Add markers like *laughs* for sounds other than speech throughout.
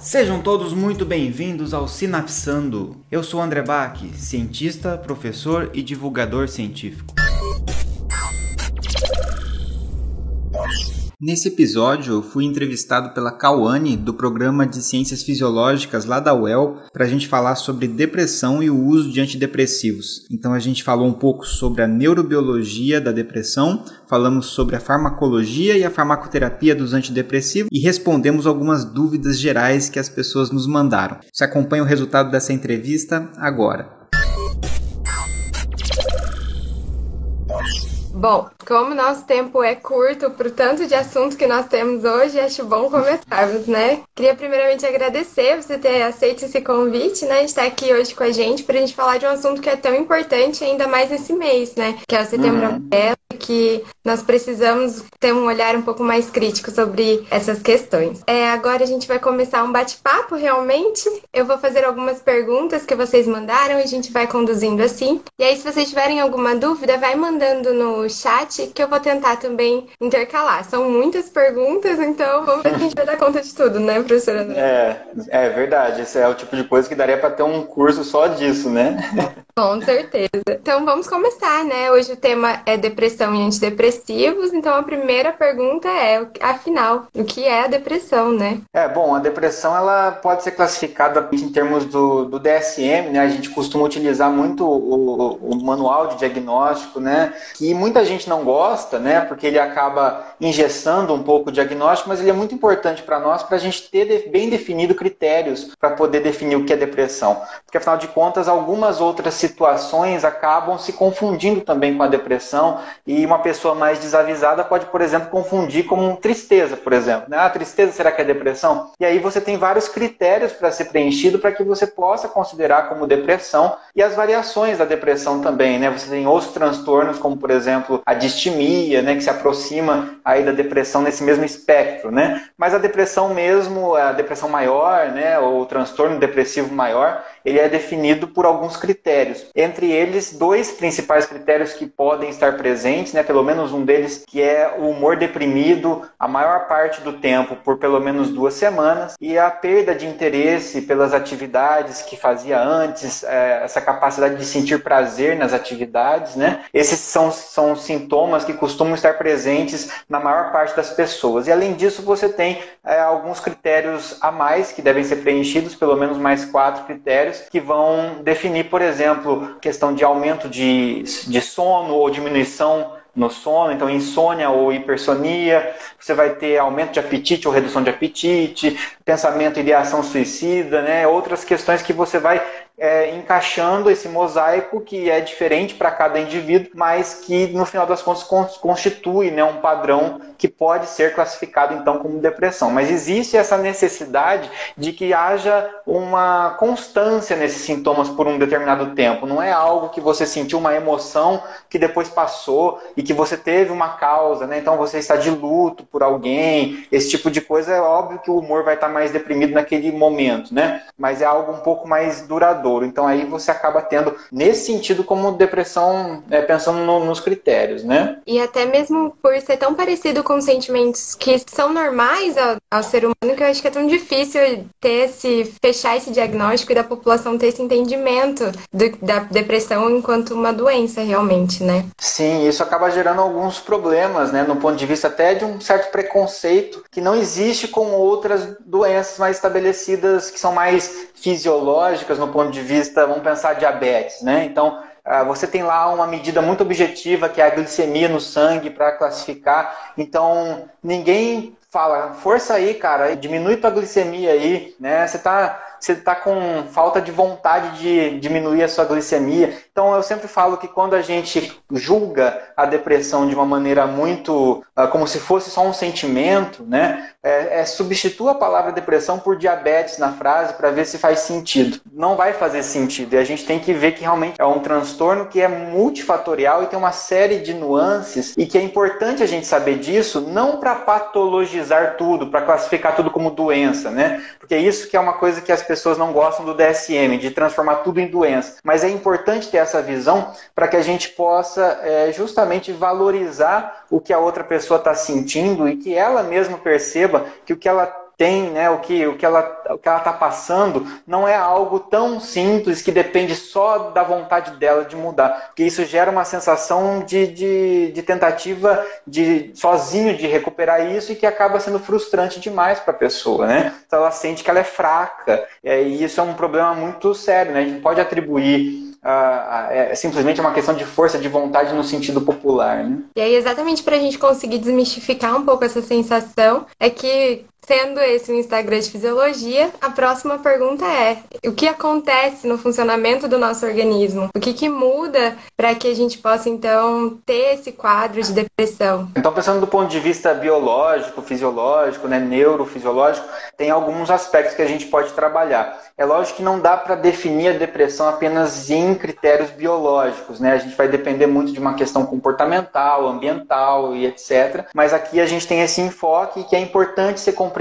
Sejam todos muito bem-vindos ao Sinapsando. Eu sou André Bach, cientista, professor e divulgador científico. Nesse episódio, eu fui entrevistado pela Cauane do programa de Ciências Fisiológicas lá da UEL para a gente falar sobre depressão e o uso de antidepressivos. Então a gente falou um pouco sobre a neurobiologia da depressão, falamos sobre a farmacologia e a farmacoterapia dos antidepressivos e respondemos algumas dúvidas gerais que as pessoas nos mandaram. Você acompanha o resultado dessa entrevista agora. Bom, como nosso tempo é curto para o tanto de assunto que nós temos hoje, acho bom começarmos, né? Queria primeiramente agradecer você ter aceito esse convite, né? De estar aqui hoje com a gente para a gente falar de um assunto que é tão importante ainda mais nesse mês, né? Que é o Setembro uhum. Amarelo, que nós precisamos ter um olhar um pouco mais crítico sobre essas questões. É, agora a gente vai começar um bate-papo realmente. Eu vou fazer algumas perguntas que vocês mandaram e a gente vai conduzindo assim. E aí, se vocês tiverem alguma dúvida, vai mandando no chat que eu vou tentar também intercalar. São muitas perguntas, então vamos ver se a gente vai dar conta de tudo, né, professora? É, é verdade. Esse é o tipo de coisa que daria para ter um curso só disso, né? *laughs* Com certeza. Então vamos começar, né? Hoje o tema é depressão e antidepressivos, então a primeira pergunta é, afinal, o que é a depressão, né? É, bom, a depressão ela pode ser classificada em termos do, do DSM, né? A gente costuma utilizar muito o, o manual de diagnóstico, né? Que muita gente não gosta, né? Porque ele acaba engessando um pouco o diagnóstico, mas ele é muito importante para nós para a gente ter bem definido critérios para poder definir o que é depressão. Porque afinal de contas, algumas outras acabam se confundindo também com a depressão e uma pessoa mais desavisada pode, por exemplo, confundir com tristeza, por exemplo. Né? Ah, tristeza será que é depressão? E aí você tem vários critérios para ser preenchido para que você possa considerar como depressão e as variações da depressão também, né? Você tem outros transtornos, como por exemplo a distimia, né, que se aproxima aí da depressão nesse mesmo espectro, né? Mas a depressão mesmo, a depressão maior, né, ou o transtorno depressivo maior, ele é definido por alguns critérios. Entre eles, dois principais critérios que podem estar presentes, né, pelo menos um deles, que é o humor deprimido a maior parte do tempo por pelo menos duas semanas e a perda de interesse pelas atividades que fazia antes, é, essa capacidade de sentir prazer nas atividades, né? Esses são, são sintomas que costumam estar presentes na maior parte das pessoas. E além disso, você tem é, alguns critérios a mais que devem ser preenchidos, pelo menos mais quatro critérios critérios que vão definir, por exemplo, questão de aumento de, de sono ou diminuição no sono, então insônia ou hipersonia, você vai ter aumento de apetite ou redução de apetite, pensamento e ideação suicida, né? outras questões que você vai é, encaixando esse mosaico que é diferente para cada indivíduo, mas que no final das contas constitui né, um padrão que pode ser classificado então como depressão. Mas existe essa necessidade de que haja uma constância nesses sintomas por um determinado tempo. Não é algo que você sentiu uma emoção que depois passou e que você teve uma causa, né? Então você está de luto por alguém, esse tipo de coisa. É óbvio que o humor vai estar mais deprimido naquele momento, né? Mas é algo um pouco mais duradouro. Então aí você acaba tendo, nesse sentido, como depressão, é, pensando no, nos critérios, né? E até mesmo por ser tão parecido com sentimentos que são normais ao, ao ser humano, que eu acho que é tão difícil ter esse, fechar esse diagnóstico e da população ter esse entendimento do, da depressão enquanto uma doença realmente, né? Sim, isso acaba gerando alguns problemas, né? No ponto de vista até de um certo preconceito que não existe com outras doenças mais estabelecidas que são mais fisiológicas no ponto de vista, vamos pensar diabetes, né? Então, ah, você tem lá uma medida muito objetiva que é a glicemia no sangue para classificar. Então, ninguém fala, força aí, cara, diminui tua glicemia aí, né? Você tá você está com falta de vontade de diminuir a sua glicemia. Então eu sempre falo que quando a gente julga a depressão de uma maneira muito uh, como se fosse só um sentimento, né? É, é, substitua a palavra depressão por diabetes na frase para ver se faz sentido. Não vai fazer sentido. E a gente tem que ver que realmente é um transtorno que é multifatorial e tem uma série de nuances e que é importante a gente saber disso, não para patologizar tudo, para classificar tudo como doença, né? Porque isso que é uma coisa que as pessoas não gostam do DSM, de transformar tudo em doença. Mas é importante ter essa visão para que a gente possa é, justamente valorizar o que a outra pessoa está sentindo e que ela mesma perceba que o que ela tem, né, o que o que ela está passando, não é algo tão simples que depende só da vontade dela de mudar, porque isso gera uma sensação de, de, de tentativa de sozinho de recuperar isso e que acaba sendo frustrante demais para a pessoa, né? Então ela sente que ela é fraca e isso é um problema muito sério, né? A gente pode atribuir é simplesmente uma questão de força de vontade no sentido popular. Né? E aí, exatamente para a gente conseguir desmistificar um pouco essa sensação, é que Sendo esse o Instagram de fisiologia, a próxima pergunta é: o que acontece no funcionamento do nosso organismo? O que, que muda para que a gente possa então ter esse quadro de depressão? Então, pensando do ponto de vista biológico, fisiológico, né, neurofisiológico, tem alguns aspectos que a gente pode trabalhar. É lógico que não dá para definir a depressão apenas em critérios biológicos, né? A gente vai depender muito de uma questão comportamental, ambiental e etc. Mas aqui a gente tem esse enfoque que é importante ser compreendido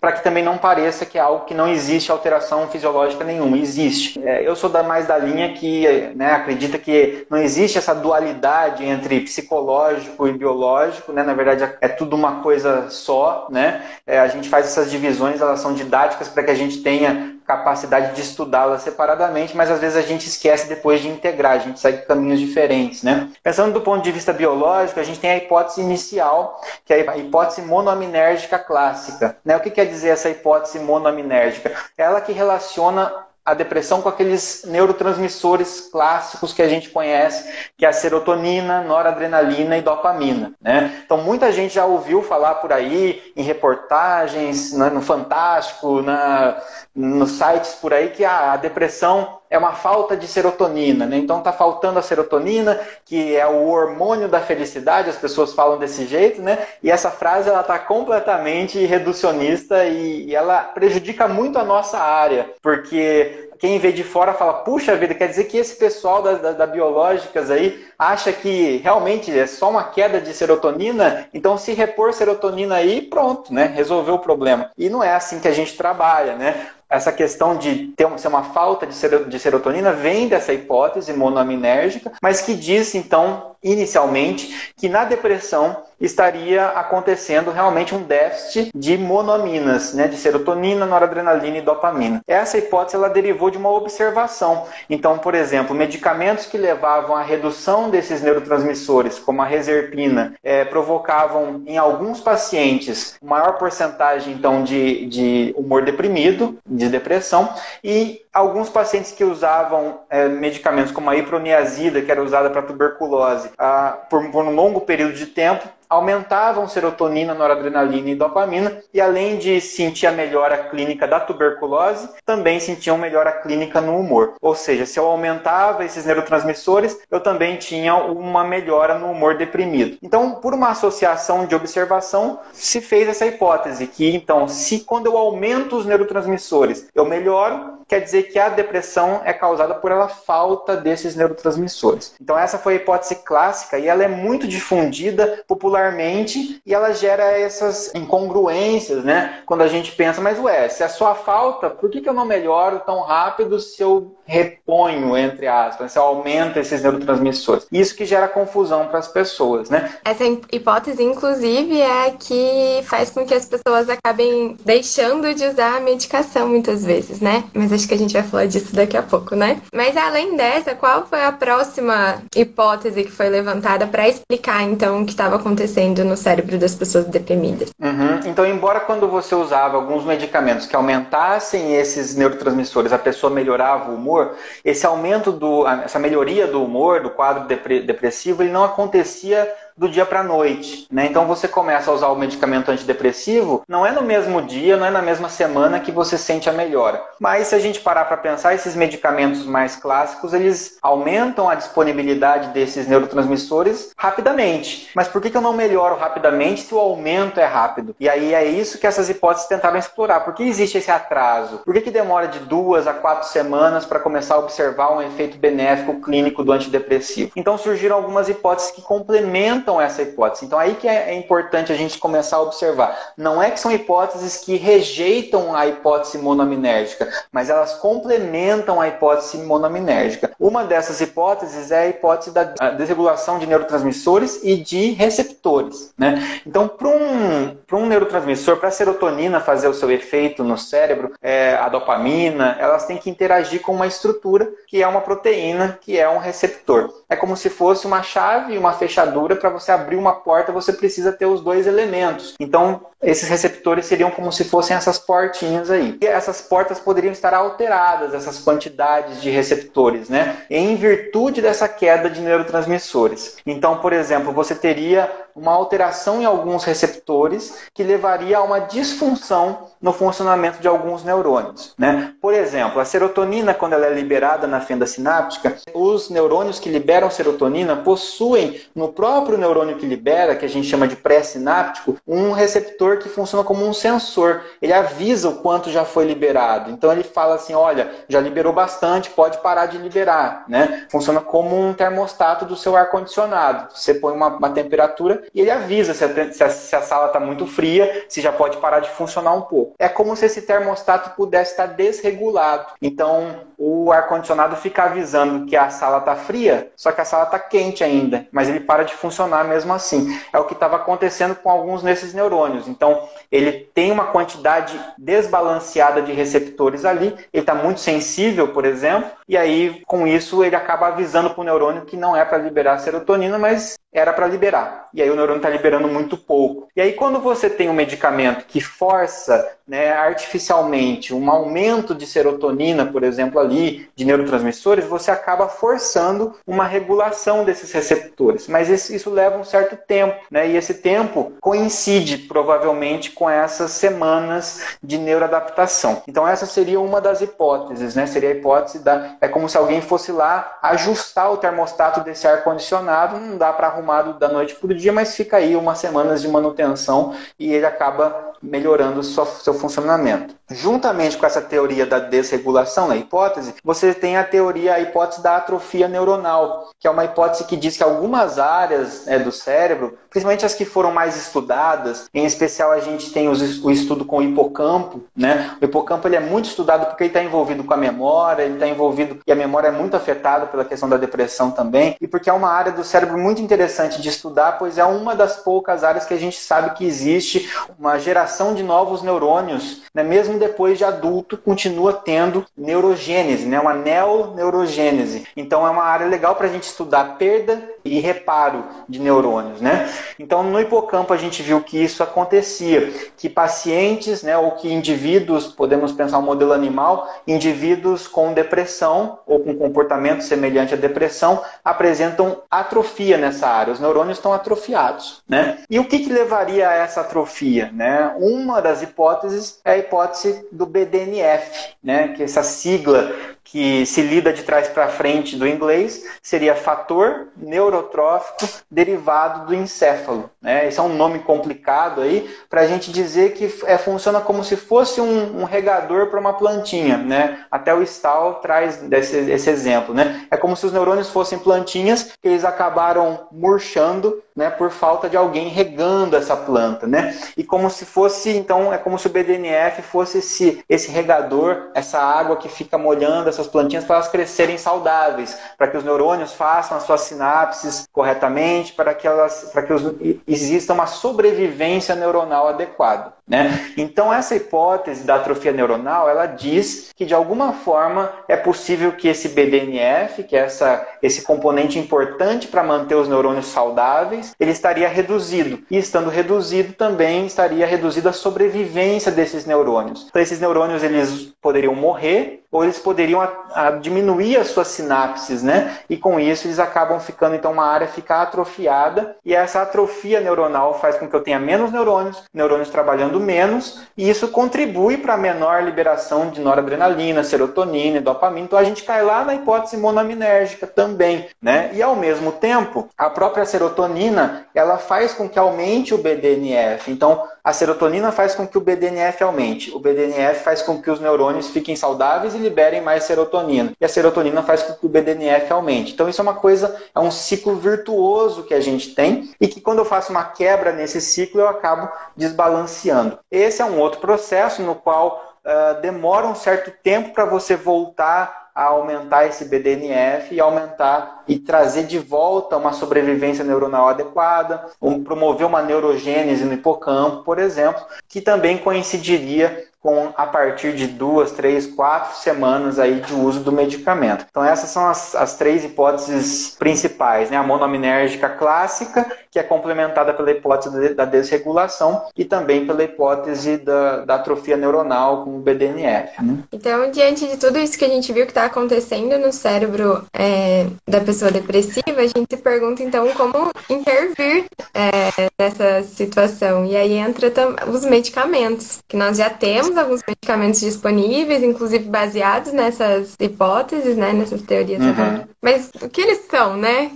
para que também não pareça que é algo que não existe alteração fisiológica nenhuma. Existe. É, eu sou da, mais da linha que né, acredita que não existe essa dualidade entre psicológico e biológico, né? Na verdade é tudo uma coisa só, né? É, a gente faz essas divisões, elas são didáticas para que a gente tenha capacidade de estudá-las separadamente, mas às vezes a gente esquece depois de integrar, a gente segue caminhos diferentes, né? Pensando do ponto de vista biológico, a gente tem a hipótese inicial, que é a hipótese monoaminérgica clássica. Né? O que quer dizer essa hipótese monoaminérgica? Ela que relaciona a depressão com aqueles neurotransmissores clássicos que a gente conhece, que é a serotonina, noradrenalina e dopamina. Né? Então, muita gente já ouviu falar por aí, em reportagens, né, no Fantástico, na, nos sites por aí, que a, a depressão é uma falta de serotonina. Né? Então, está faltando a serotonina, que é o hormônio da felicidade, as pessoas falam desse jeito, né? e essa frase ela está completamente reducionista e, e ela prejudica muito a nossa área, porque quem vê de fora fala, puxa vida, quer dizer que esse pessoal da, da, da, biológicas aí acha que realmente é só uma queda de serotonina, então se repor serotonina aí, pronto, né? Resolveu o problema. E não é assim que a gente trabalha, né? essa questão de ter ser uma falta de serotonina vem dessa hipótese monoaminérgica, mas que diz, então, inicialmente, que na depressão estaria acontecendo realmente um déficit de monoaminas, né, de serotonina, noradrenalina e dopamina. Essa hipótese ela derivou de uma observação. Então, por exemplo, medicamentos que levavam à redução desses neurotransmissores, como a reserpina, é, provocavam em alguns pacientes maior porcentagem então de, de humor deprimido, de depressão, e alguns pacientes que usavam é, medicamentos como a iproniazida, que era usada para tuberculose, ah, por, por um longo período de tempo, aumentavam serotonina, noradrenalina e dopamina, e além de sentir a melhora clínica da tuberculose, também sentiam melhora clínica no humor. Ou seja, se eu aumentava esses neurotransmissores, eu também tinha uma melhora no humor deprimido. Então, por uma associação de observação, se fez essa hipótese que, então, se quando eu aumento os neurotransmissores, eu melhoro, quer dizer que a depressão é causada por a falta desses neurotransmissores. Então, essa foi a hipótese clássica e ela é muito difundida popularmente e ela gera essas incongruências, né? Quando a gente pensa, mas ué, se é só a falta, por que, que eu não melhoro tão rápido se eu reponho, entre aspas, se eu aumento esses neurotransmissores? Isso que gera confusão para as pessoas, né? Essa hipótese, inclusive, é que faz com que as pessoas acabem deixando de usar a medicação muitas vezes, né? Mas acho que a gente vai falar disso daqui a pouco, né? Mas além dessa, qual foi a próxima hipótese que foi levantada para explicar então o que estava acontecendo? no cérebro das pessoas deprimidas. Uhum. Então, embora quando você usava alguns medicamentos que aumentassem esses neurotransmissores, a pessoa melhorava o humor, esse aumento do, essa melhoria do humor, do quadro depressivo, ele não acontecia do dia para a noite. Né? Então você começa a usar o medicamento antidepressivo, não é no mesmo dia, não é na mesma semana que você sente a melhora. Mas se a gente parar para pensar, esses medicamentos mais clássicos, eles aumentam a disponibilidade desses neurotransmissores rapidamente. Mas por que, eu não melhoro rapidamente se o aumento é rápido? E aí é isso que essas hipóteses tentaram explorar. Por que existe esse atraso? Por que, que demora de duas a quatro semanas para começar a observar um efeito benéfico clínico do antidepressivo? Então surgiram algumas hipóteses que complementam essa hipótese. Então aí que é importante a gente começar a observar. Não é que são hipóteses que rejeitam a hipótese monominérgica, mas elas complementam a hipótese monominérgica. Uma dessas hipóteses é a hipótese da desregulação de neurotransmissores e de receptores. Né? Então, para um, um neurotransmissor, para a serotonina fazer o seu efeito no cérebro, é, a dopamina, elas têm que interagir com uma estrutura que é uma proteína, que é um receptor. É como se fosse uma chave e uma fechadura para você abrir uma porta, você precisa ter os dois elementos. Então, esses receptores seriam como se fossem essas portinhas aí. E essas portas poderiam estar alteradas, essas quantidades de receptores, né? Em virtude dessa queda de neurotransmissores. Então, por exemplo, você teria uma alteração em alguns receptores que levaria a uma disfunção no funcionamento de alguns neurônios. Né? Por exemplo, a serotonina, quando ela é liberada na fenda sináptica, os neurônios que liberam serotonina possuem no próprio neurônio que libera, que a gente chama de pré-sináptico, um receptor que funciona como um sensor. Ele avisa o quanto já foi liberado. Então ele fala assim: olha, já liberou bastante, pode parar de liberar. Né? Funciona como um termostato do seu ar-condicionado. Você põe uma, uma, temperatura e ele avisa se a, se a, se a sala está muito fria, se já pode parar de funcionar um pouco é como se esse termostato pudesse estar desregulado. Então, o ar-condicionado fica avisando que a sala está fria, só que a sala está quente ainda, mas ele para de funcionar mesmo assim. É o que estava acontecendo com alguns desses neurônios. Então, ele tem uma quantidade desbalanceada de receptores ali, ele está muito sensível, por exemplo, e aí, com isso, ele acaba avisando para o neurônio que não é para liberar serotonina, mas era para liberar. E aí o neurônio está liberando muito pouco. E aí, quando você tem um medicamento que força né, artificialmente um aumento de serotonina, por exemplo, ali, de neurotransmissores, você acaba forçando uma regulação desses receptores. Mas isso leva um certo tempo, né? E esse tempo coincide provavelmente com essas semanas de neuroadaptação. Então, essa seria uma das hipóteses, né? Seria a hipótese da. É como se alguém fosse lá ajustar o termostato desse ar-condicionado, não dá para arrumar da noite para o dia, mas fica aí umas semanas de manutenção e ele acaba melhorando o seu funcionamento. Juntamente com essa teoria da desregulação, na hipótese, você tem a teoria, a hipótese da atrofia neuronal, que é uma hipótese que diz que algumas áreas né, do cérebro, principalmente as que foram mais estudadas, em especial a gente tem o estudo com o hipocampo, né? O hipocampo ele é muito estudado porque ele está envolvido com a memória, ele está envolvido e a memória é muito afetada pela questão da depressão também, e porque é uma área do cérebro muito interessante de estudar, pois é uma das poucas áreas que a gente sabe que existe uma geração de novos neurônios, né? Mesmo depois de adulto, continua tendo neurogênese, né? uma neoneurogênese. Então é uma área legal para a gente estudar perda e reparo de neurônios. Né? Então no hipocampo a gente viu que isso acontecia, que pacientes né, ou que indivíduos, podemos pensar um modelo animal, indivíduos com depressão ou com comportamento semelhante à depressão, apresentam atrofia nessa área. Os neurônios estão atrofiados. Né? E o que, que levaria a essa atrofia? Né? Uma das hipóteses é a hipótese do BDNF, né? que essa sigla que se lida de trás para frente do inglês seria fator neurotrófico derivado do encéfalo. Né? Esse é um nome complicado aí para a gente dizer que é, funciona como se fosse um, um regador para uma plantinha. Né? Até o Stahl traz desse, esse exemplo. Né? É como se os neurônios fossem plantinhas que eles acabaram murchando né, por falta de alguém regando essa planta, né? E como se fosse, então, é como se o BDNF fosse esse, esse regador, essa água que fica molhando essas plantinhas para elas crescerem saudáveis, para que os neurônios façam as suas sinapses corretamente, para que elas, para que os, exista uma sobrevivência neuronal adequada. Né? Então, essa hipótese da atrofia neuronal, ela diz que de alguma forma é possível que esse BDNF, que é essa, esse componente importante para manter os neurônios saudáveis, ele estaria reduzido. E estando reduzido, também estaria reduzida a sobrevivência desses neurônios. Então, esses neurônios eles poderiam morrer ou eles poderiam a, a diminuir as suas sinapses, né? E com isso eles acabam ficando, então, uma área fica atrofiada e essa atrofia neuronal faz com que eu tenha menos neurônios, neurônios trabalhando menos, e isso contribui para a menor liberação de noradrenalina, serotonina e dopamina. Então a gente cai lá na hipótese monoaminérgica também, né? E ao mesmo tempo, a própria serotonina, ela faz com que aumente o BDNF. Então, a serotonina faz com que o BDNF aumente. O BDNF faz com que os neurônios fiquem saudáveis e liberem mais serotonina. E a serotonina faz com que o BDNF aumente. Então isso é uma coisa, é um ciclo virtuoso que a gente tem e que quando eu faço uma quebra nesse ciclo eu acabo desbalanceando. Esse é um outro processo no qual uh, demora um certo tempo para você voltar a aumentar esse BDNF e aumentar e trazer de volta uma sobrevivência neuronal adequada, um, promover uma neurogênese no hipocampo, por exemplo, que também coincidiria com a partir de duas, três, quatro semanas aí de uso do medicamento. Então essas são as, as três hipóteses principais, né? A monoaminérgica clássica, que é complementada pela hipótese da desregulação e também pela hipótese da, da atrofia neuronal com o BDNF. Né? Então, diante de tudo isso que a gente viu que está acontecendo no cérebro é, da pessoa depressiva, a gente se pergunta então como intervir é, nessa situação. E aí entra os medicamentos que nós já temos temos alguns medicamentos disponíveis, inclusive baseados nessas hipóteses, né, nessas teorias. Uhum. Mas o que eles são, né?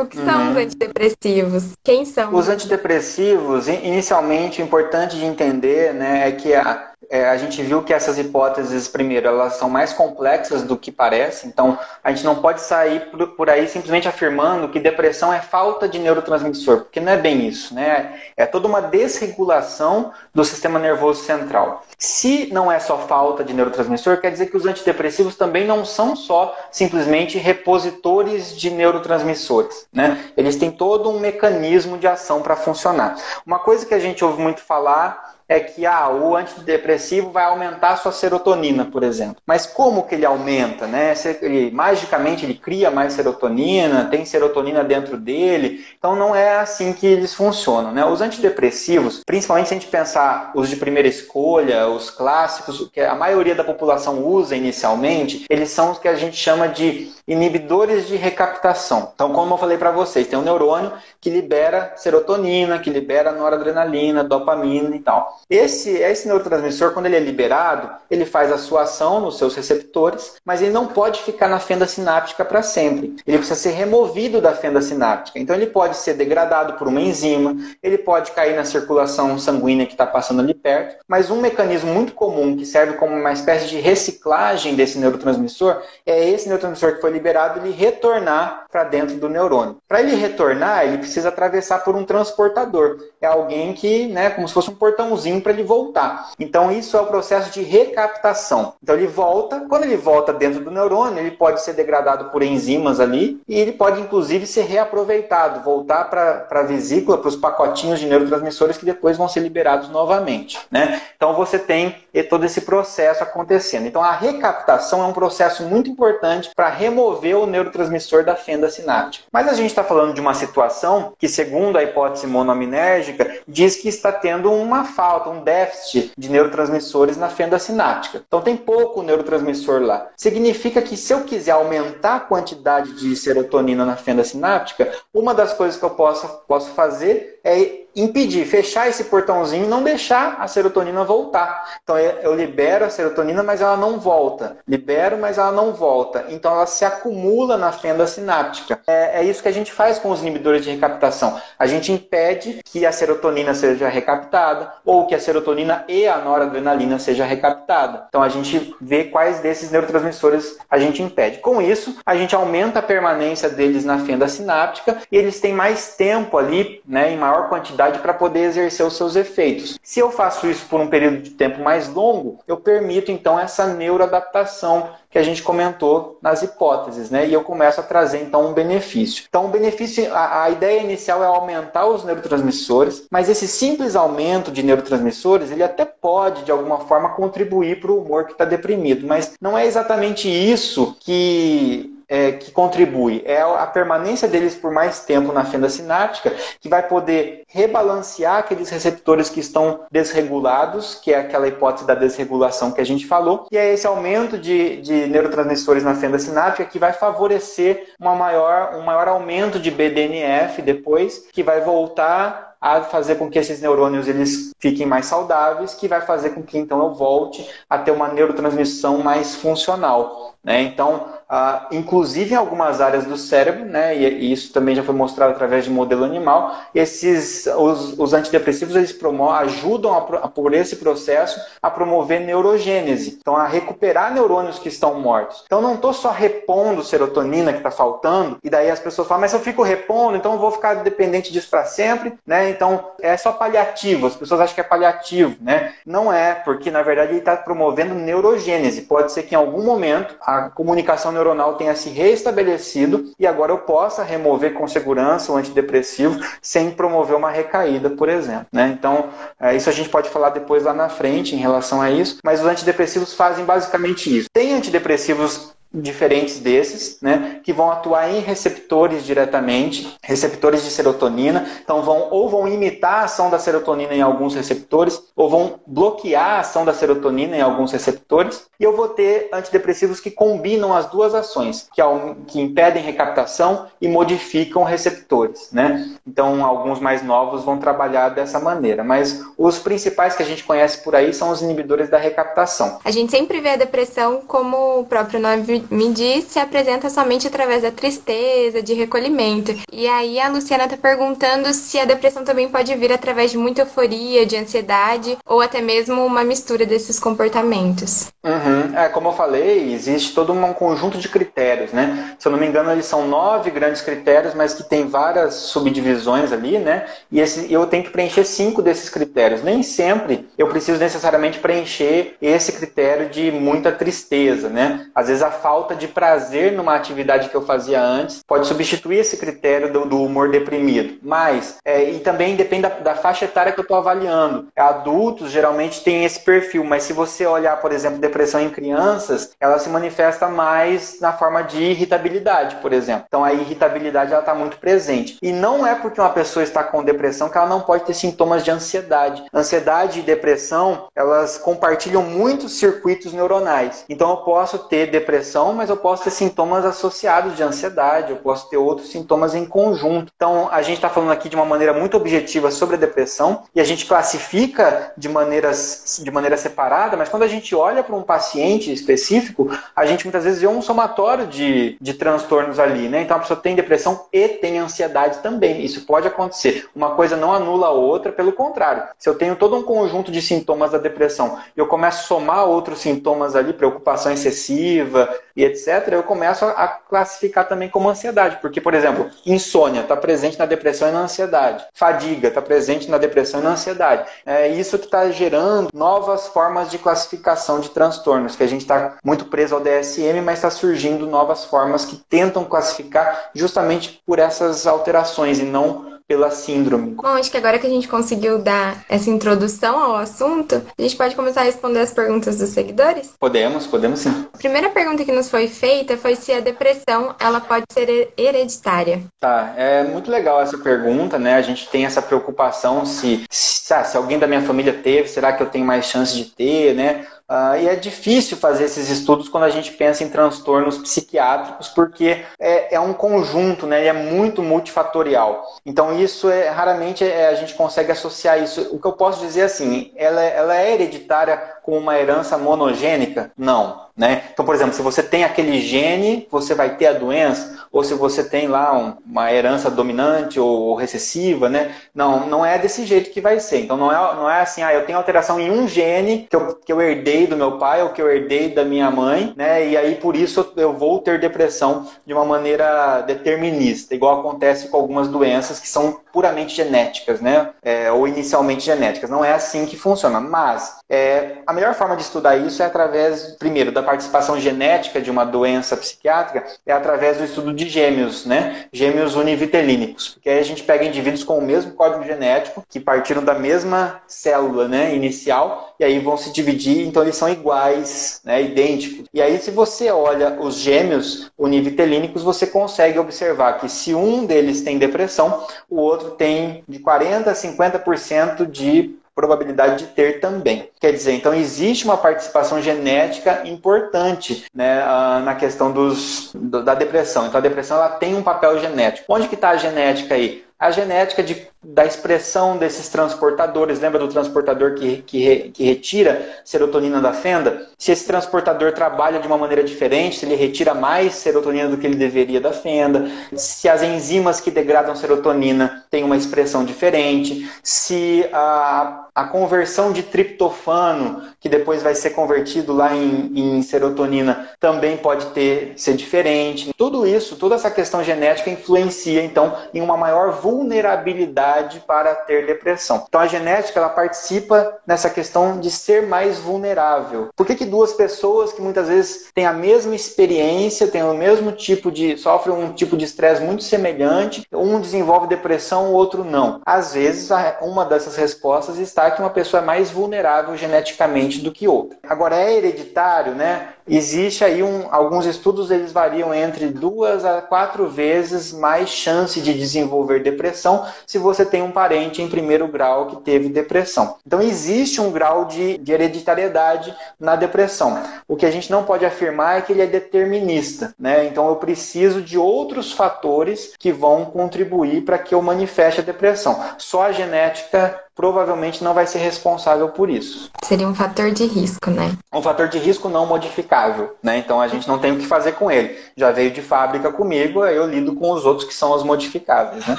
O que são uhum. os antidepressivos? Quem são? Os antidepressivos, inicialmente, o importante de entender né, é que a, é, a gente viu que essas hipóteses, primeiro, elas são mais complexas do que parece, então a gente não pode sair por, por, aí simplesmente afirmando que depressão é falta de neurotransmissor, porque não é bem isso, né? É toda uma desregulação do sistema nervoso central. Se não é só falta de neurotransmissor, quer dizer que os antidepressivos também não são só simplesmente repositores de neurotransmissores, né? Eles têm todo um mecanismo de ação para funcionar. Uma coisa que a gente ouve muito falar é que ah, o antidepressivo vai aumentar a sua serotonina, por exemplo. Mas como que ele aumenta? Né? Ele, magicamente ele cria mais serotonina, tem serotonina dentro dele. Então não é assim que eles funcionam. Né? Os antidepressivos, principalmente se a gente pensar os de primeira escolha, os clássicos, que a maioria da população usa inicialmente, eles são os que a gente chama de inibidores de recaptação. Então, como eu falei para vocês, tem um neurônio que libera serotonina, que libera noradrenalina, dopamina e tal. Esse, esse neurotransmissor, quando ele é liberado, ele faz a sua ação nos seus receptores, mas ele não pode ficar na fenda sináptica para sempre. Ele precisa ser removido da fenda sináptica. Então, ele pode ser degradado por uma enzima, ele pode cair na circulação sanguínea que está passando ali perto, mas um mecanismo muito comum que serve como uma espécie de reciclagem desse neurotransmissor é esse neurotransmissor que foi liberado ele retornar para dentro do neurônio. Para ele retornar, ele precisa atravessar por um transportador. É alguém que, né, como se fosse um portãozinho para ele voltar. Então isso é o processo de recaptação. Então ele volta, quando ele volta dentro do neurônio, ele pode ser degradado por enzimas ali e ele pode inclusive ser reaproveitado, voltar para a vesícula, para os pacotinhos de neurotransmissores que depois vão ser liberados novamente. Né? Então você tem todo esse processo acontecendo. Então a recaptação é um processo muito importante para remover o neurotransmissor da fenda sináptica. Mas a gente está falando de uma situação que, segundo a hipótese monoaminérgica, diz que está tendo uma falta, um déficit de neurotransmissores na fenda sináptica. Então tem pouco neurotransmissor lá. Significa que se eu quiser aumentar a quantidade de serotonina na fenda sináptica, uma das coisas que eu posso, posso fazer é impedir, fechar esse portãozinho e não deixar a serotonina voltar. Então eu libero a serotonina, mas ela não volta. Libero, mas ela não volta. Então ela se acumula na fenda sináptica. É, é isso que a gente faz com os inibidores de recaptação. A gente impede que a serotonina seja recaptada ou que a serotonina e a noradrenalina seja recaptada. Então a gente vê quais desses neurotransmissores a gente impede. Com isso, a gente aumenta a permanência deles na fenda sináptica e eles têm mais tempo ali, né, em maior quantidade atividade para poder exercer os seus efeitos. Se eu faço isso por um período de tempo mais longo, eu permito então essa neuroadaptação que a gente comentou nas hipóteses, né? E eu começo a trazer então um benefício. Então, o benefício, a, a, ideia inicial é aumentar os neurotransmissores, mas esse simples aumento de neurotransmissores, ele até pode de alguma forma contribuir para o humor que está deprimido, mas não é exatamente isso que é, que contribui. É a permanência deles por mais tempo na fenda sináptica, que vai poder rebalancear aqueles receptores que estão desregulados, que é aquela hipótese da desregulação que a gente falou, e é esse aumento de, de neurotransmissores na fenda sináptica que vai favorecer uma maior, um maior aumento de BDNF depois, que vai voltar a fazer com que esses neurônios eles fiquem mais saudáveis, que vai fazer com que então eu volte a ter uma neurotransmissão mais funcional. Né? Então, ah, inclusive em algumas áreas do cérebro, né, e, isso também já foi mostrado através de modelo animal, esses os, os antidepressivos eles promovem, ajudam a, a, por esse processo a promover neurogênese, então a recuperar neurônios que estão mortos. Então não estou só repondo serotonina que está faltando, e daí as pessoas falam, mas eu fico repondo, então eu vou ficar dependente disso para sempre, né? Então é só paliativo, as pessoas acham que é paliativo, né? Não é, porque na verdade ele está promovendo neurogênese. Pode ser que em algum momento a comunicação neuronal tenha se restabelecido e agora eu possa remover com segurança o antidepressivo sem promover uma recaída, por exemplo. Né? Então, é, isso a gente pode falar depois lá na frente em relação a isso, mas os antidepressivos fazem basicamente isso. Tem antidepressivos diferentes desses, né, que vão atuar em receptores diretamente, receptores de serotonina, então vão ou vão imitar a ação da serotonina em alguns receptores, ou vão bloquear a ação da serotonina em alguns receptores, e eu vou ter antidepressivos que combinam as duas ações, que, que impedem recaptação e modificam receptores, né? Então alguns mais novos vão trabalhar dessa maneira, mas os principais que a gente conhece por aí são os inibidores da recaptação. A gente sempre vê a depressão como o próprio nome me diz se apresenta somente através da tristeza, de recolhimento. E aí a Luciana tá perguntando se a depressão também pode vir através de muita euforia, de ansiedade ou até mesmo uma mistura desses comportamentos. Uhum. É, como eu falei, existe todo um conjunto de critérios, né? Se eu não me engano, eles são nove grandes critérios, mas que tem várias subdivisões ali, né? E esse, eu tenho que preencher cinco desses critérios. Nem sempre eu preciso necessariamente preencher esse critério de muita tristeza, né? Às vezes a falta falta de prazer numa atividade que eu fazia antes pode substituir esse critério do, do humor deprimido. Mas, é, e também depende da, da, faixa etária que eu estou avaliando. Adultos geralmente têm esse perfil, mas se você olhar, por exemplo, depressão em crianças, ela se manifesta mais na forma de irritabilidade, por exemplo. Então a irritabilidade ela está muito presente. E não é porque uma pessoa está com depressão que ela não pode ter sintomas de ansiedade. Ansiedade e depressão, elas compartilham muitos circuitos neuronais. Então eu posso ter depressão depressão, mas eu posso ter sintomas associados de ansiedade, eu posso ter outros sintomas em conjunto. Então, a gente está falando aqui de uma maneira muito objetiva sobre a depressão e a gente classifica de, maneiras, de maneira separada, mas quando a gente olha para um paciente específico, a gente muitas vezes vê um somatório de, de transtornos ali, né? Então, a pessoa tem depressão e tem ansiedade também. Isso pode acontecer. Uma coisa não anula a outra, pelo contrário. Se eu tenho todo um conjunto de sintomas da depressão e eu começo a somar outros sintomas ali, preocupação excessiva, e etc., eu começo a classificar também como ansiedade. Porque, por exemplo, insônia está presente na depressão e na ansiedade. Fadiga está presente na depressão e na ansiedade. É isso que está gerando novas formas de classificação de transtornos, que a gente está muito preso ao DSM, mas está surgindo novas formas que tentam classificar justamente por essas alterações e não pela síndrome. Bom, acho que agora que a gente conseguiu dar essa introdução ao assunto, a gente pode começar a responder as perguntas dos seguidores? Podemos, podemos sim. A primeira pergunta que nos foi feita foi se a depressão ela pode ser hereditária. Tá, é muito legal essa pergunta, né? A gente tem essa preocupação se, se, ah, se alguém da minha família teve, será que eu tenho mais chance de ter, né? Uh, e é difícil fazer esses estudos quando a gente pensa em transtornos psiquiátricos, porque é, é um conjunto, né? E é muito multifatorial. Então, isso é raramente é, a gente consegue associar isso. O que eu posso dizer assim, ela, ela é hereditária com uma herança monogênica? Não. né? Então, por exemplo, se você tem aquele gene, você vai ter a doença, ou se você tem lá um, uma herança dominante ou recessiva, né? Não, não é desse jeito que vai ser. Então, não é, não é assim, ah, eu tenho alteração em um gene que eu, que eu herdei do meu pai ou que eu herdei da minha mãe, né? E aí, por isso, eu vou ter depressão de uma maneira determinista, igual acontece com algumas doenças que são puramente genéticas, né? É, ou inicialmente genéticas. Não é assim que funciona. Mas é, a melhor forma de estudar isso é através, primeiro, da participação genética de uma doença psiquiátrica, é através do estudo de gêmeos, né? Gêmeos univitelínicos. Porque aí a gente pega indivíduos com o mesmo código genético, que partiram da mesma célula né, inicial, e aí vão se dividir, então eles são iguais, né, idênticos. E aí, se você olha os gêmeos univitelínicos, você consegue observar que se um deles tem depressão, o outro tem de 40% a 50% de probabilidade de ter também. Quer dizer, então existe uma participação genética importante né, na questão dos, da depressão. Então a depressão ela tem um papel genético. Onde que está a genética aí? A genética de da expressão desses transportadores. Lembra do transportador que, que, que, retira serotonina da fenda? Se esse transportador trabalha de uma maneira diferente, se ele retira mais serotonina do que ele deveria da fenda, se as enzimas que degradam serotonina têm uma expressão diferente, se a, a conversão de triptofano, que depois vai ser convertido lá em, em serotonina, também pode ter ser diferente. Tudo isso, toda essa questão genética influencia, então, em uma maior vulnerabilidade para ter depressão. Então a genética ela participa nessa questão de ser mais vulnerável. Por que, que duas pessoas que muitas vezes têm a mesma experiência, têm o mesmo tipo de sofrem um tipo de estresse muito semelhante, um desenvolve depressão, o outro não? Às vezes uma dessas respostas está que uma pessoa é mais vulnerável geneticamente do que outra. Agora é hereditário, né? Existe aí um, alguns estudos eles variam entre duas a quatro vezes mais chance de desenvolver depressão se você tem um parente em primeiro grau que teve depressão. Então existe um grau de, de hereditariedade na depressão. O que a gente não pode afirmar é que ele é determinista, né? Então eu preciso de outros fatores que vão contribuir para que eu manifeste a depressão. Só a genética provavelmente não vai ser responsável por isso. Seria um fator de risco, né? Um fator de risco não modificável, né? Então a gente não tem o que fazer com ele. Já veio de fábrica comigo, aí eu lido com os outros que são os modificáveis, né?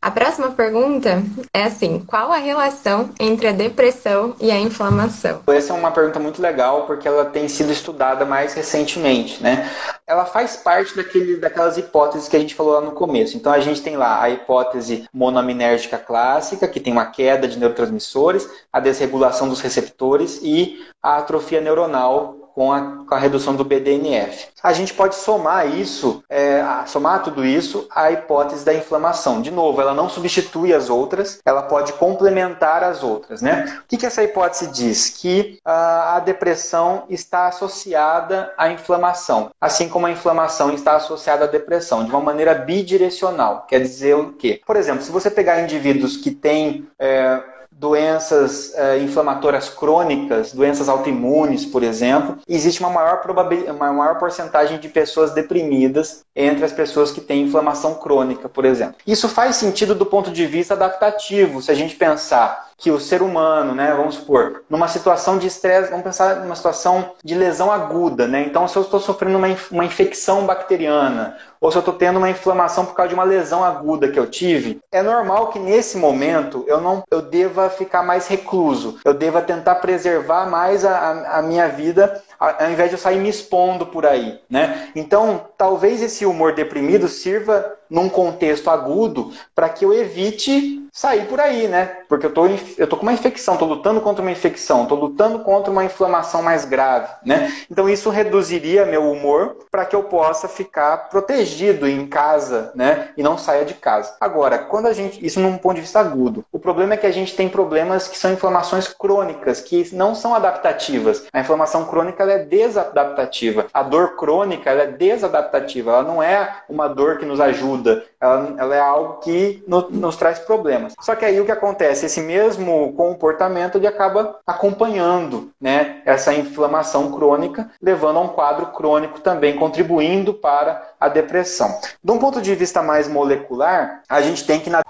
A próxima pergunta é assim: qual a relação entre a depressão e a inflamação? Essa é uma pergunta muito legal porque ela tem sido estudada mais recentemente, né? Ela faz parte daquele, daquelas hipóteses que a gente falou lá no começo. Então a gente tem lá a hipótese monoaminérgica clássica, que tem uma queda de neurotransmissores neurotransmissores, a desregulação dos receptores e a atrofia neuronal com a, com a, redução do BDNF. A gente pode somar isso, é, somar tudo isso à hipótese da inflamação. De novo, ela não substitui as outras, ela pode complementar as outras. Né? O que, que essa hipótese diz? Que a, a depressão está associada à inflamação, assim como a inflamação está associada à depressão, de uma maneira bidirecional. Quer dizer o quê? Por exemplo, se você pegar indivíduos que têm. É, doenças eh, inflamatórias crônicas, doenças autoimunes, por exemplo, existe uma maior, uma maior porcentagem de pessoas deprimidas entre as pessoas que têm inflamação crônica, por exemplo. Isso faz sentido do ponto de vista adaptativo, se a gente pensar que o ser humano, né, vamos supor, numa situação de estresse, vamos pensar numa situação de lesão aguda, né? Então, se eu estou sofrendo uma, uma infecção bacteriana, ou se eu estou tendo uma inflamação por causa de uma lesão aguda que eu tive, é normal que nesse momento eu não eu deva ficar mais recluso, eu deva tentar preservar mais a, a minha vida ao invés de eu sair me expondo por aí, né? Então, talvez esse humor deprimido sirva num contexto agudo para que eu evite sair por aí, né? Porque eu tô, eu tô com uma infecção, tô lutando contra uma infecção, tô lutando contra uma inflamação mais grave, né? Então isso reduziria meu humor para que eu possa ficar protegido em casa, né? E não saia de casa. Agora, quando a gente, isso num ponto de vista agudo, o problema é que a gente tem problemas que são inflamações crônicas, que não são adaptativas. A inflamação crônica é desadaptativa. A dor crônica é desadaptativa, ela não é uma dor que nos ajuda ajuda, ela, ela é algo que no, nos traz problemas. Só que aí o que acontece? Esse mesmo comportamento ele acaba acompanhando né, essa inflamação crônica, levando a um quadro crônico também, contribuindo para a depressão. De um ponto de vista mais molecular, a gente tem que na,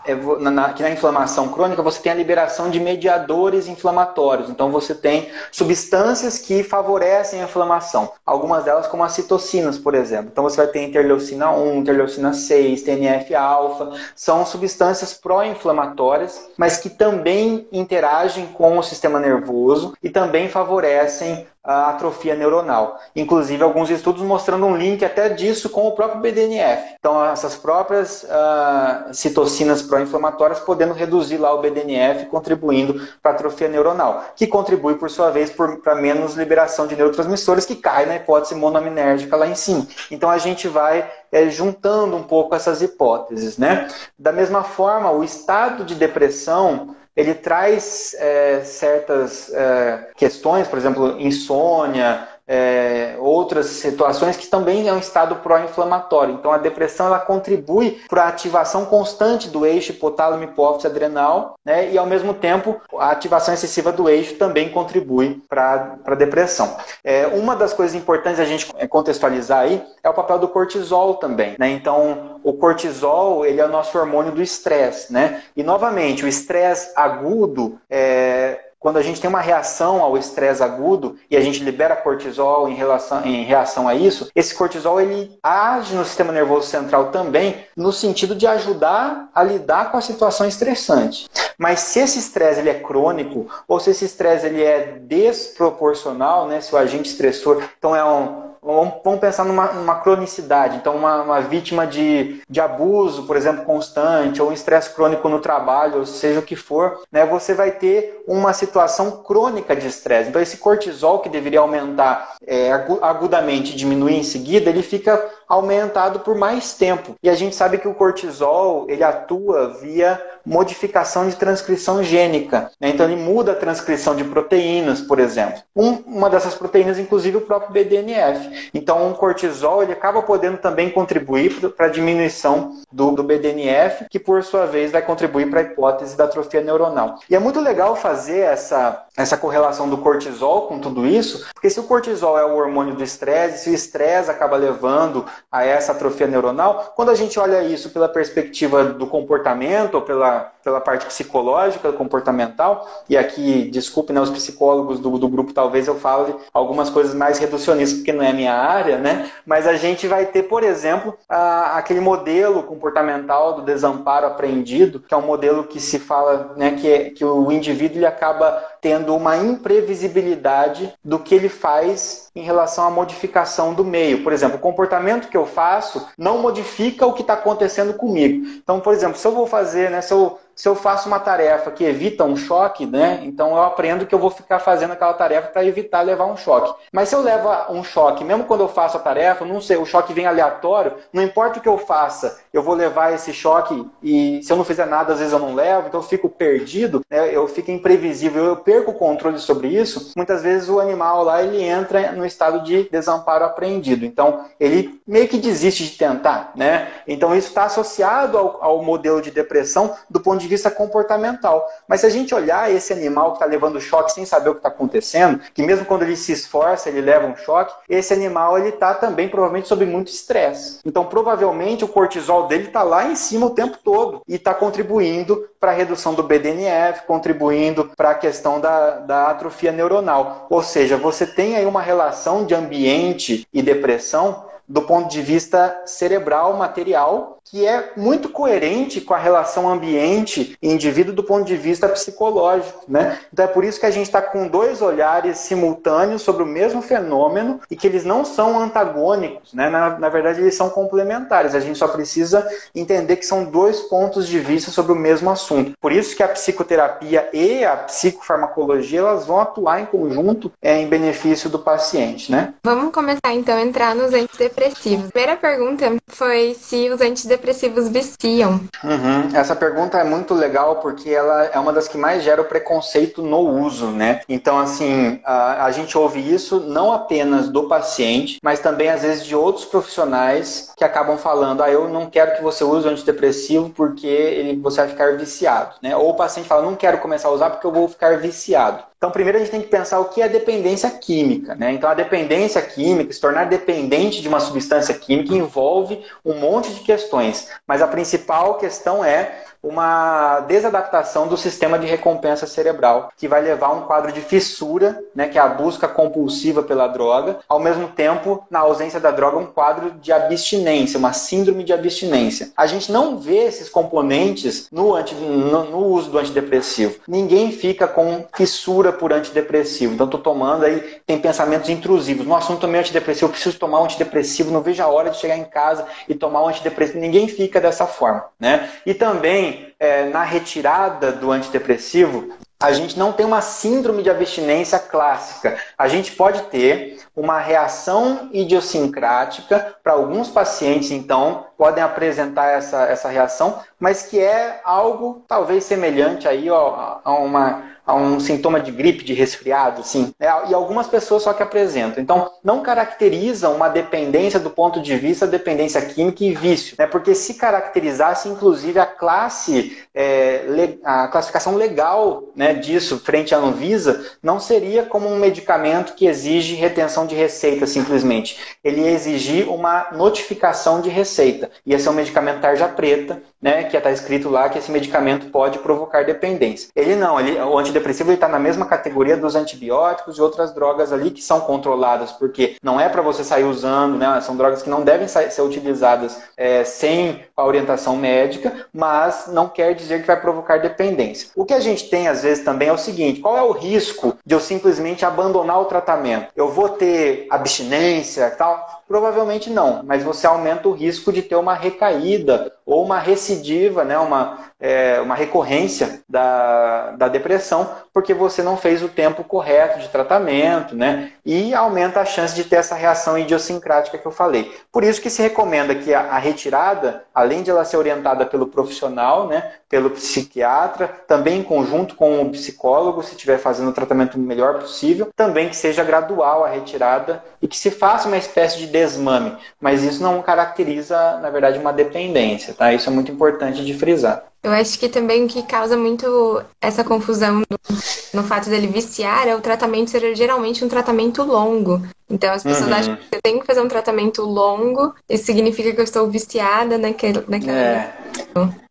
na, que na inflamação crônica você tem a liberação de mediadores inflamatórios. Então você tem substâncias que favorecem a inflamação. Algumas delas como as citocinas, por exemplo. Então você vai ter interleucina 1, interleucina 6, TNF-alfa. São substâncias pró-inflamatórias, mas que também interagem com o sistema nervoso e também favorecem a atrofia neuronal. Inclusive, alguns estudos mostrando um link até disso com o próprio BDNF. Então, essas próprias uh, citocinas pró-inflamatórias podendo reduzir lá o BDNF, contribuindo para a atrofia neuronal, que contribui, por sua vez, para menos liberação de neurotransmissores, que cai na hipótese monoaminérgica lá em cima. Então, a gente vai é, juntando um pouco essas hipóteses. Né? Da mesma forma, o estado de depressão ele traz é, certas é, questões, por exemplo, insônia, é, outras situações que também é um estado pró-inflamatório. Então, a depressão ela contribui para a ativação constante do eixo hipotálamo hipófise adrenal, né? E ao mesmo tempo, a ativação excessiva do eixo também contribui para a depressão. É, uma das coisas importantes a gente contextualizar aí é o papel do cortisol também, né? Então, o cortisol ele é o nosso hormônio do estresse, né? E novamente, o estresse agudo é, quando a gente tem uma reação ao estresse agudo e a gente libera cortisol em, relação, em reação a isso, esse cortisol ele age no sistema nervoso central também no sentido de ajudar a lidar com a situação estressante. Mas se esse estresse ele é crônico ou se esse estresse ele é desproporcional, né, se o agente estressor, então é um Vamos pensar numa, numa cronicidade. Então, uma, uma, vítima de, de abuso, por exemplo, constante, ou um estresse crônico no trabalho, ou seja o que for, né, você vai ter uma situação crônica de estresse. Então, esse cortisol que deveria aumentar é, agudamente e diminuir em seguida, ele fica aumentado por mais tempo. E a gente sabe que o cortisol ele atua via modificação de transcrição gênica. Né? Então ele muda a transcrição de proteínas, por exemplo. Um, uma dessas proteínas, inclusive, o próprio BDNF. Então o cortisol ele acaba podendo também contribuir para a diminuição do, do BDNF, que por sua vez vai contribuir para a hipótese da atrofia neuronal. E é muito legal fazer essa, essa correlação do cortisol com tudo isso, porque se o cortisol é o hormônio do estresse, se o estresse acaba levando a essa atrofia neuronal, quando a gente olha isso pela perspectiva do comportamento ou pela pela, parte psicológica, comportamental, e aqui, desculpe, né, os psicólogos do, do grupo, talvez eu fale algumas coisas mais reducionistas, porque não é minha área, né? Mas a gente vai ter, por exemplo, a, aquele modelo comportamental do desamparo aprendido, que é um modelo que se fala né, que, é, que o indivíduo ele acaba tendo uma imprevisibilidade do que ele faz em relação à modificação do meio. Por exemplo, o comportamento que eu faço não modifica o que está acontecendo comigo. Então, por exemplo, se eu vou fazer, né, se eu se eu faço uma tarefa que evita um choque, né? Então eu aprendo que eu vou ficar fazendo aquela tarefa para evitar levar um choque. Mas se eu levo um choque, mesmo quando eu faço a tarefa, não sei, o choque vem aleatório, não importa o que eu faça, eu vou levar esse choque e se eu não fizer nada, às vezes eu não levo, então eu fico perdido, né? eu fico imprevisível, eu perco o controle sobre isso. Muitas vezes o animal lá ele entra no estado de desamparo apreendido. Então ele meio que desiste de tentar, né? Então isso está associado ao, ao modelo de depressão do ponto de de vista comportamental. Mas se a gente olhar esse animal que está levando choque sem saber o que está acontecendo, que mesmo quando ele se esforça, ele leva um choque, esse animal ele está também provavelmente sob muito estresse. Então provavelmente o cortisol dele está lá em cima o tempo todo e está contribuindo para a redução do BDNF, contribuindo para a questão da, da atrofia neuronal. Ou seja, você tem aí uma relação de ambiente e depressão do ponto de vista cerebral, material, que é muito coerente com a relação ambiente e indivíduo do ponto de vista psicológico, né? Então é por isso que a gente está com dois olhares simultâneos sobre o mesmo fenômeno e que eles não são antagônicos, né? Na, na verdade, eles são complementares. A gente só precisa entender que são dois pontos de vista sobre o mesmo assunto. Por isso que a psicoterapia e a psicofarmacologia elas vão atuar em conjunto é, em benefício do paciente, né? Vamos começar então a entrar nos antidepressivos antidepressivos. A primeira pergunta foi se os antidepressivos viciam. Uhum. Essa pergunta é muito legal porque ela é uma das que mais gera o preconceito no uso, né? Então, assim, a, a gente ouve isso não apenas do paciente, mas também às vezes de outros profissionais que acabam falando: ah, eu não quero que você use o antidepressivo porque ele, você vai ficar viciado, né? Ou o paciente fala: não quero começar a usar porque eu vou ficar viciado. Então, primeiro a gente tem que pensar o que é dependência química. Né? Então, a dependência química, se tornar dependente de uma substância química, envolve um monte de questões. Mas a principal questão é uma desadaptação do sistema de recompensa cerebral, que vai levar a um quadro de fissura, né, que é a busca compulsiva pela droga, ao mesmo tempo, na ausência da droga, um quadro de abstinência, uma síndrome de abstinência. A gente não vê esses componentes no, anti, no, no uso do antidepressivo. Ninguém fica com fissura por antidepressivo. Então, estou tomando aí, tem pensamentos intrusivos. No assunto também antidepressivo, preciso tomar um antidepressivo, não vejo a hora de chegar em casa e tomar um antidepressivo. Ninguém fica dessa forma, né? E também é, na retirada do antidepressivo, a gente não tem uma síndrome de abstinência clássica. A gente pode ter uma reação idiosincrática, para alguns pacientes, então, podem apresentar essa, essa reação, mas que é algo talvez semelhante aí ó, a uma a um sintoma de gripe, de resfriado, assim, né? e algumas pessoas só que apresentam. Então, não caracteriza uma dependência do ponto de vista dependência química e vício, né? porque se caracterizasse, inclusive, a classe, é, a classificação legal né, disso frente à Anvisa, não seria como um medicamento que exige retenção de receita, simplesmente. Ele ia exigir uma notificação de receita. Ia ser um medicamento tarja preta, né, que está escrito lá que esse medicamento pode provocar dependência. Ele não, ele, o antidepressivo está na mesma categoria dos antibióticos e outras drogas ali que são controladas, porque não é para você sair usando, né, são drogas que não devem ser utilizadas é, sem a orientação médica, mas não quer dizer que vai provocar dependência. O que a gente tem às vezes também é o seguinte: qual é o risco de eu simplesmente abandonar o tratamento? Eu vou ter abstinência, tal? Provavelmente não, mas você aumenta o risco de ter uma recaída ou uma recidiva, né, uma, é, uma recorrência da, da depressão, porque você não fez o tempo correto de tratamento, né, e aumenta a chance de ter essa reação idiosincrática que eu falei. Por isso que se recomenda que a, a retirada, além de ela ser orientada pelo profissional, né, pelo psiquiatra, também em conjunto com o psicólogo, se estiver fazendo o tratamento melhor possível, também que seja gradual a retirada e que se faça uma espécie de desmame, mas isso não caracteriza, na verdade, uma dependência, tá? Isso é muito importante de frisar. Eu acho que também o que causa muito essa confusão no, no fato dele viciar é o tratamento ser geralmente um tratamento longo. Então as pessoas uhum. acham que eu tenho que fazer um tratamento longo, isso significa que eu estou viciada naquele, naquela. É.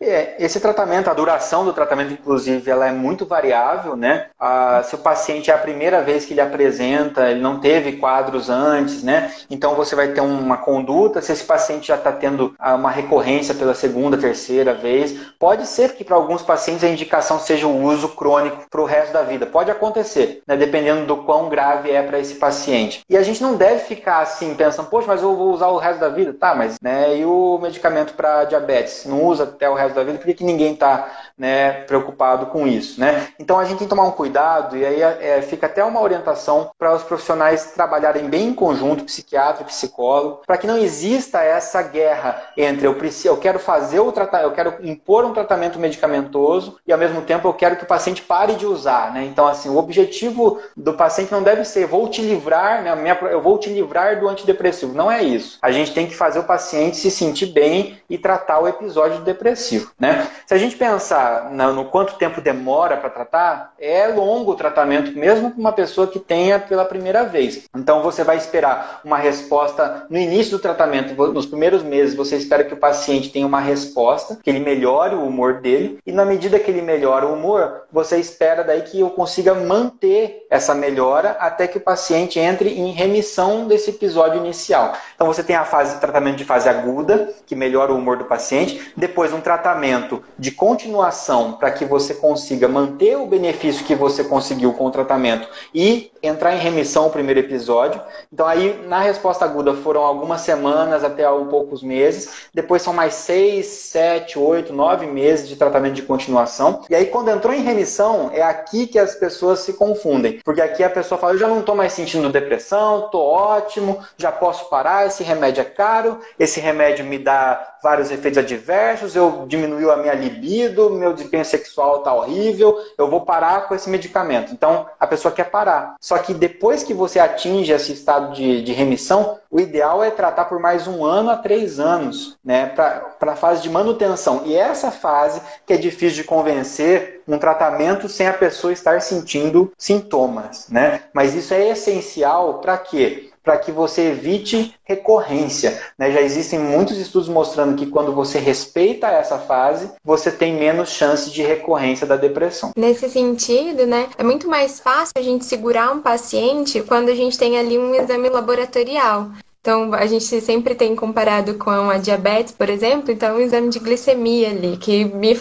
é. esse tratamento, a duração do tratamento, inclusive, ela é muito variável, né? Ah, se o paciente é a primeira vez que ele apresenta, ele não teve quadros antes, né? Então você vai ter uma conduta. Se esse paciente já está tendo ah, uma recorrência pela segunda, terceira vez, pode ser que para alguns pacientes a indicação seja o uso crônico para o resto da vida. Pode acontecer, né? dependendo do quão grave é para esse paciente. E a gente não deve ficar assim, pensando, poxa, mas eu vou usar o resto da vida. Tá, mas né, e o medicamento para diabetes? Não usa até o resto da vida? Por que, que ninguém está né, preocupado com isso? Né? Então a gente tem que tomar um cuidado e aí é, fica até uma orientação para os profissionais trabalharem bem em conjunto, psiquiatra e psicólogo, para que não exista essa guerra entre eu, preciso, eu quero fazer o tratamento, eu quero impor um tratamento medicamentoso e ao mesmo tempo eu quero que o paciente pare de usar. Né? Então, assim, o objetivo do paciente não deve ser vou te livrar, né, minha eu vou te livrar do antidepressivo. Não é isso. A gente tem que fazer o paciente se sentir bem e tratar o episódio depressivo. Né? Se a gente pensar no quanto tempo demora para tratar, é longo o tratamento, mesmo com uma pessoa que tenha pela primeira vez. Então você vai esperar uma resposta no início do tratamento, nos primeiros meses, você espera que o paciente tenha uma resposta, que ele melhore o humor dele, e na medida que ele melhora o humor, você espera daí que eu consiga manter essa melhora até que o paciente entre em remissão desse episódio inicial. Então você tem a fase de tratamento de fase aguda, que melhora o humor do paciente, depois um tratamento de continuação para que você consiga manter o benefício que você conseguiu com o tratamento e entrar em remissão o primeiro episódio. Então aí na resposta aguda foram algumas semanas até um poucos meses. Depois são mais seis, sete, oito, nove meses de tratamento de continuação. E aí quando entrou em remissão é aqui que as pessoas se confundem, porque aqui a pessoa fala eu já não estou mais sentindo depressão, estou ótimo, já posso parar. Esse remédio é caro, esse remédio me dá vários efeitos adversos, eu diminuiu a minha libido, meu desempenho sexual está horrível, eu vou parar com esse medicamento. Então a pessoa quer parar. Só que depois que você atinge esse estado de, de remissão, o ideal é tratar por mais um ano a três anos, né, para a fase de manutenção. E essa fase que é difícil de convencer um tratamento sem a pessoa estar sentindo sintomas, né? Mas isso é essencial para quê? Para que você evite recorrência. Né? Já existem muitos estudos mostrando que quando você respeita essa fase, você tem menos chance de recorrência da depressão. Nesse sentido, né, é muito mais fácil a gente segurar um paciente quando a gente tem ali um exame laboratorial. Então, a gente sempre tem comparado com a diabetes, por exemplo, então um exame de glicemia ali, que me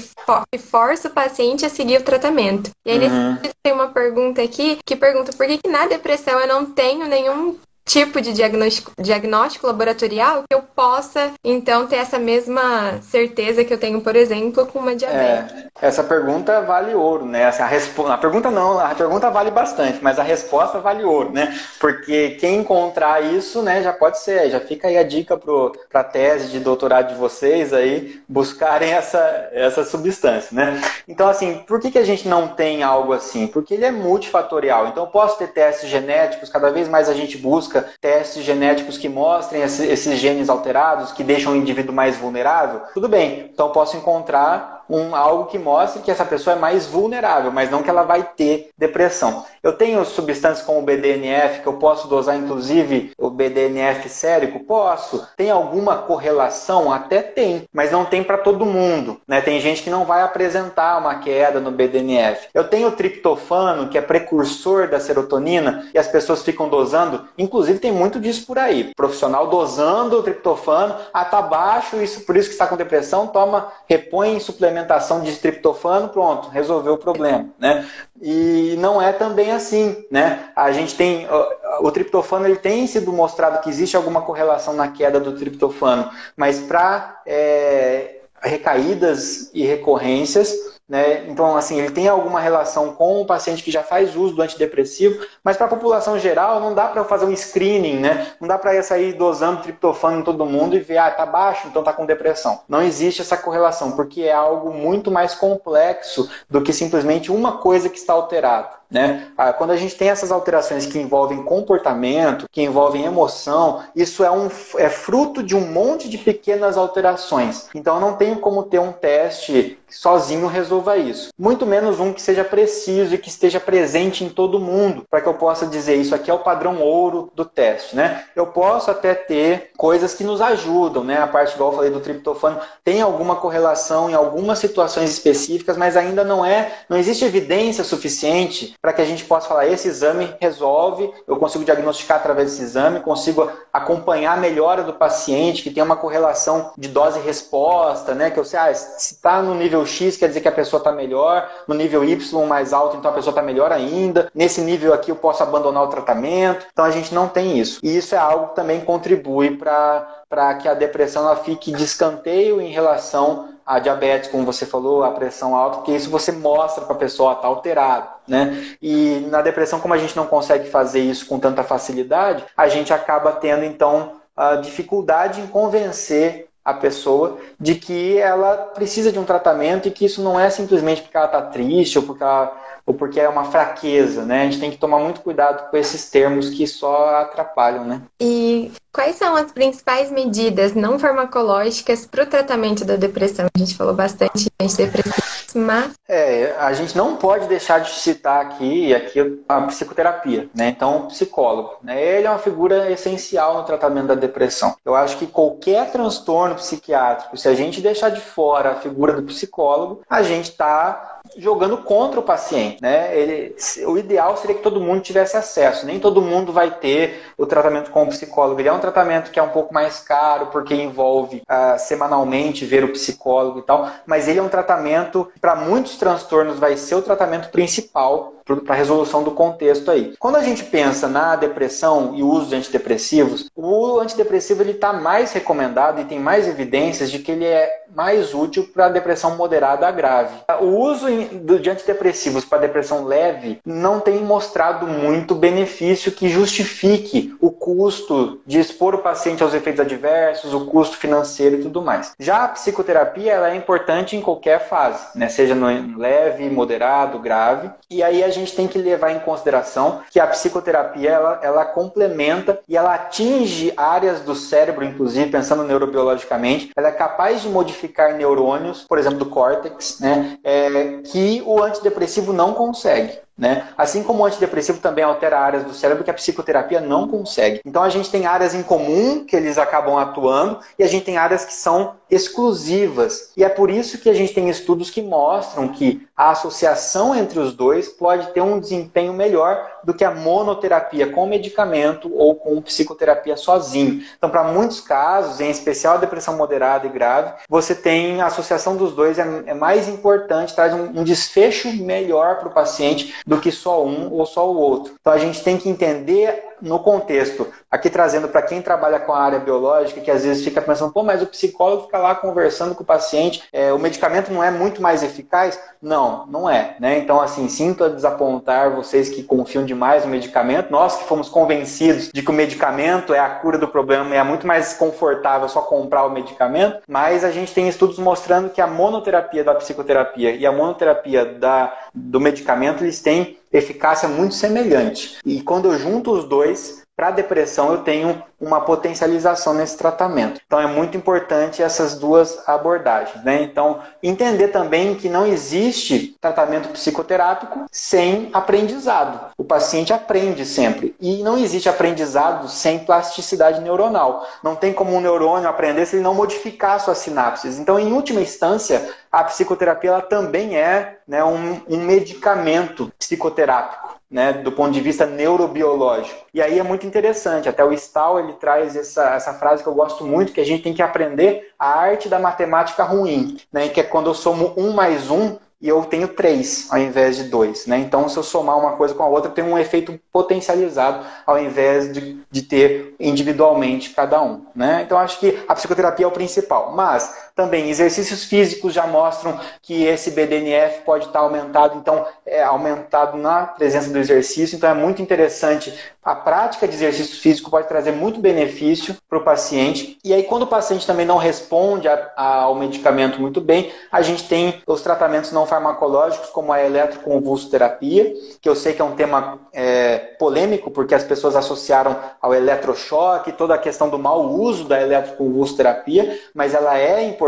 força o paciente a seguir o tratamento. E aí, uhum. tem uma pergunta aqui que pergunta por que, que na depressão eu não tenho nenhum tipo de diagnóstico, diagnóstico laboratorial que eu possa, então, ter essa mesma certeza que eu tenho, por exemplo, com uma diabetes? É, essa pergunta vale ouro, né? A, respo... a pergunta não, a pergunta vale bastante, mas a resposta vale ouro, né? Porque quem encontrar isso, né, já pode ser, já fica aí a dica para a tese de doutorado de vocês aí, buscarem essa, essa substância, né? Então, assim, por que, que a gente não tem algo assim? Porque ele é multifatorial. Então, eu posso ter testes genéticos, cada vez mais a gente busca busca testes genéticos que mostrem esses genes alterados, que deixam o indivíduo mais vulnerável, tudo bem. Então posso encontrar um, algo que mostre que essa pessoa é mais vulnerável, mas não que ela vai ter depressão. Eu tenho substâncias como o BDNF, que eu posso dosar inclusive o BDNF sérico? Posso. Tem alguma correlação? Até tem, mas não tem para todo mundo. Né? Tem gente que não vai apresentar uma queda no BDNF. Eu tenho o triptofano, que é precursor da serotonina, e as pessoas ficam dosando. Inclusive tem muito disso por aí. Profissional dosando o triptofano, ah, tá baixo, isso, por isso que está com depressão, toma, repõe suplemento suplementação de triptofano, pronto, resolveu o problema, né? E não é também assim, né? A gente tem o, triptofano ele tem sido mostrado que existe alguma correlação na queda do triptofano, mas para é, recaídas e recorrências né? Então, assim, ele tem alguma relação com o paciente que já faz uso do antidepressivo, mas para a população geral não dá para fazer um screening, né? Não dá para sair dosando triptofano em todo mundo e ver, ah, tá baixo, então tá com depressão. Não existe essa correlação, porque é algo muito mais complexo do que simplesmente uma coisa que está alterada. Né? Ah, quando a gente tem essas alterações que envolvem comportamento, que envolvem emoção, isso é, um, é fruto de um monte de pequenas alterações. Então não tenho como ter um teste que sozinho resolva isso. Muito menos um que seja preciso e que esteja presente em todo mundo, para que eu possa dizer isso aqui é o padrão ouro do teste. Né? Eu posso até ter coisas que nos ajudam, né? a parte igual eu falei do triptofano, tem alguma correlação em algumas situações específicas, mas ainda não é, não existe evidência suficiente para que a gente possa falar: esse exame resolve, eu consigo diagnosticar através desse exame, consigo acompanhar a melhora do paciente, que tem uma correlação de dose-resposta, né? Que eu sei, ah, se está no nível X, quer dizer que a pessoa está melhor, no nível Y mais alto, então a pessoa está melhor ainda, nesse nível aqui eu posso abandonar o tratamento. Então a gente não tem isso. E isso é algo que também contribui para que a depressão ela fique de escanteio em relação a diabetes, como você falou, a pressão alta, porque isso você mostra para a pessoa está alterado, né? E na depressão, como a gente não consegue fazer isso com tanta facilidade, a gente acaba tendo então a dificuldade em convencer a pessoa de que ela precisa de um tratamento e que isso não é simplesmente porque ela está triste ou porque ela ou porque é uma fraqueza, né? A gente tem que tomar muito cuidado com esses termos que só atrapalham, né? E quais são as principais medidas não farmacológicas para o tratamento da depressão? A gente falou bastante antidepressivos, mas... É, a gente não pode deixar de citar aqui, aqui a psicoterapia, né? Então, o psicólogo, né? Ele é uma figura essencial no tratamento da depressão. Eu acho que qualquer transtorno psiquiátrico, se a gente deixar de fora a figura do psicólogo, a gente está jogando contra o paciente, né? Ele, o ideal seria que todo mundo tivesse acesso. Nem todo mundo vai ter o tratamento com o psicólogo. Ele é um tratamento que é um pouco mais caro porque envolve uh, semanalmente ver o psicólogo e tal, mas ele é um tratamento para muitos transtornos vai ser o tratamento principal para a resolução do contexto aí. Quando a gente pensa na depressão e o uso de antidepressivos, o antidepressivo ele está mais recomendado e tem mais evidências de que ele é mais útil para depressão moderada a grave. O uso de antidepressivos para depressão leve não tem mostrado muito benefício que justifique o custo de expor o paciente aos efeitos adversos, o custo financeiro e tudo mais. Já a psicoterapia ela é importante em qualquer fase, né? seja no leve, moderado, grave. E aí a gente tem que levar em consideração que a psicoterapia ela, ela complementa e ela atinge áreas do cérebro, inclusive pensando neurobiologicamente, ela é capaz de modificar neurônios, por exemplo, do córtex, né, é, que o antidepressivo não consegue. Né? Assim como o antidepressivo também altera áreas do cérebro que a psicoterapia não consegue. Então a gente tem áreas em comum que eles acabam atuando e a gente tem áreas que são exclusivas. E é por isso que a gente tem estudos que mostram que a associação entre os dois pode ter um desempenho melhor do que a monoterapia com medicamento ou com psicoterapia sozinho. Então, para muitos casos, em especial a depressão moderada e grave, você tem a associação dos dois é, é mais importante, traz um, um desfecho melhor para o paciente do que só um ou só o outro. Então, a gente tem que entender no contexto, aqui trazendo para quem trabalha com a área biológica, que às vezes fica pensando, pô, mas o psicólogo fica lá conversando com o paciente, é, o medicamento não é muito mais eficaz? Não, não é. Né? Então, assim, sinto a desapontar vocês que confiam demais no medicamento, nós que fomos convencidos de que o medicamento é a cura do problema e é muito mais confortável só comprar o medicamento, mas a gente tem estudos mostrando que a monoterapia da psicoterapia e a monoterapia da, do medicamento, eles têm eficácia muito semelhante. E quando eu junto os dois, para depressão eu tenho uma potencialização nesse tratamento. Então é muito importante essas duas abordagens. Né? Então, entender também que não existe tratamento psicoterápico sem aprendizado. O paciente aprende sempre. E não existe aprendizado sem plasticidade neuronal. Não tem como um neurônio aprender se ele não modificar suas sinapses. Então, em última instância, a psicoterapia ela também é né, um, um medicamento psicoterápico né, do ponto de vista neurobiológico. E aí é muito interessante, até o Stahl ele traz essa, essa frase que eu gosto muito, que a gente tem que aprender a arte da matemática ruim, né, que é quando eu somo um mais um, e eu tenho três ao invés de dois. Né? Então, se eu somar uma coisa com a outra, tem um efeito potencializado ao invés de, de ter individualmente cada um. Né? Então, acho que a psicoterapia é o principal. Mas também exercícios físicos já mostram que esse BDNF pode estar aumentado, então é aumentado na presença do exercício. Então, é muito interessante. A prática de exercício físico pode trazer muito benefício para o paciente. E aí, quando o paciente também não responde a, a, ao medicamento muito bem, a gente tem os tratamentos não farmacológicos, como a eletroconvulsoterapia, que eu sei que é um tema é, polêmico, porque as pessoas associaram ao eletrochoque, toda a questão do mau uso da eletroconvulsoterapia, mas ela é importante,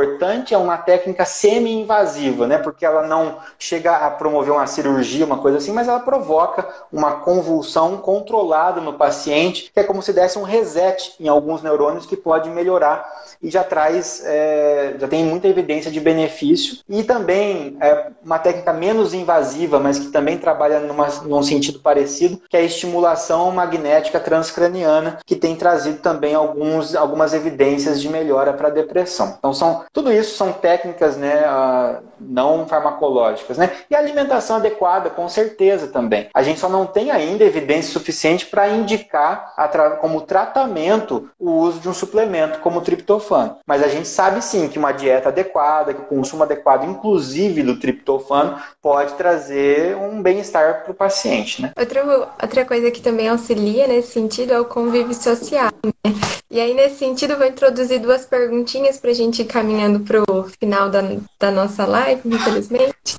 é uma técnica semi-invasiva, né? porque ela não chega a promover uma cirurgia, uma coisa assim, mas ela provoca uma convulsão controlada no paciente, que é como se desse um reset em alguns neurônios que pode melhorar e já traz, é, já tem muita evidência de benefício. E também é uma técnica menos invasiva, mas que também trabalha numa, num sentido parecido, que é a estimulação magnética transcraniana, que tem trazido também alguns, algumas evidências de melhora para a depressão. Então, são, tudo isso são técnicas né, uh, não farmacológicas. Né? E alimentação adequada, com certeza também. A gente só não tem ainda evidência suficiente para indicar como tratamento o uso de um suplemento como o triptofano. Mas a gente sabe sim que uma dieta adequada, que o consumo adequado, inclusive do triptofano, pode trazer um bem-estar para o paciente. Né? Outra, outra coisa que também auxilia nesse sentido é o convívio social. Né? E aí, nesse sentido, vou introduzir duas perguntinhas para a gente ir caminhando para o final da, da nossa live, infelizmente.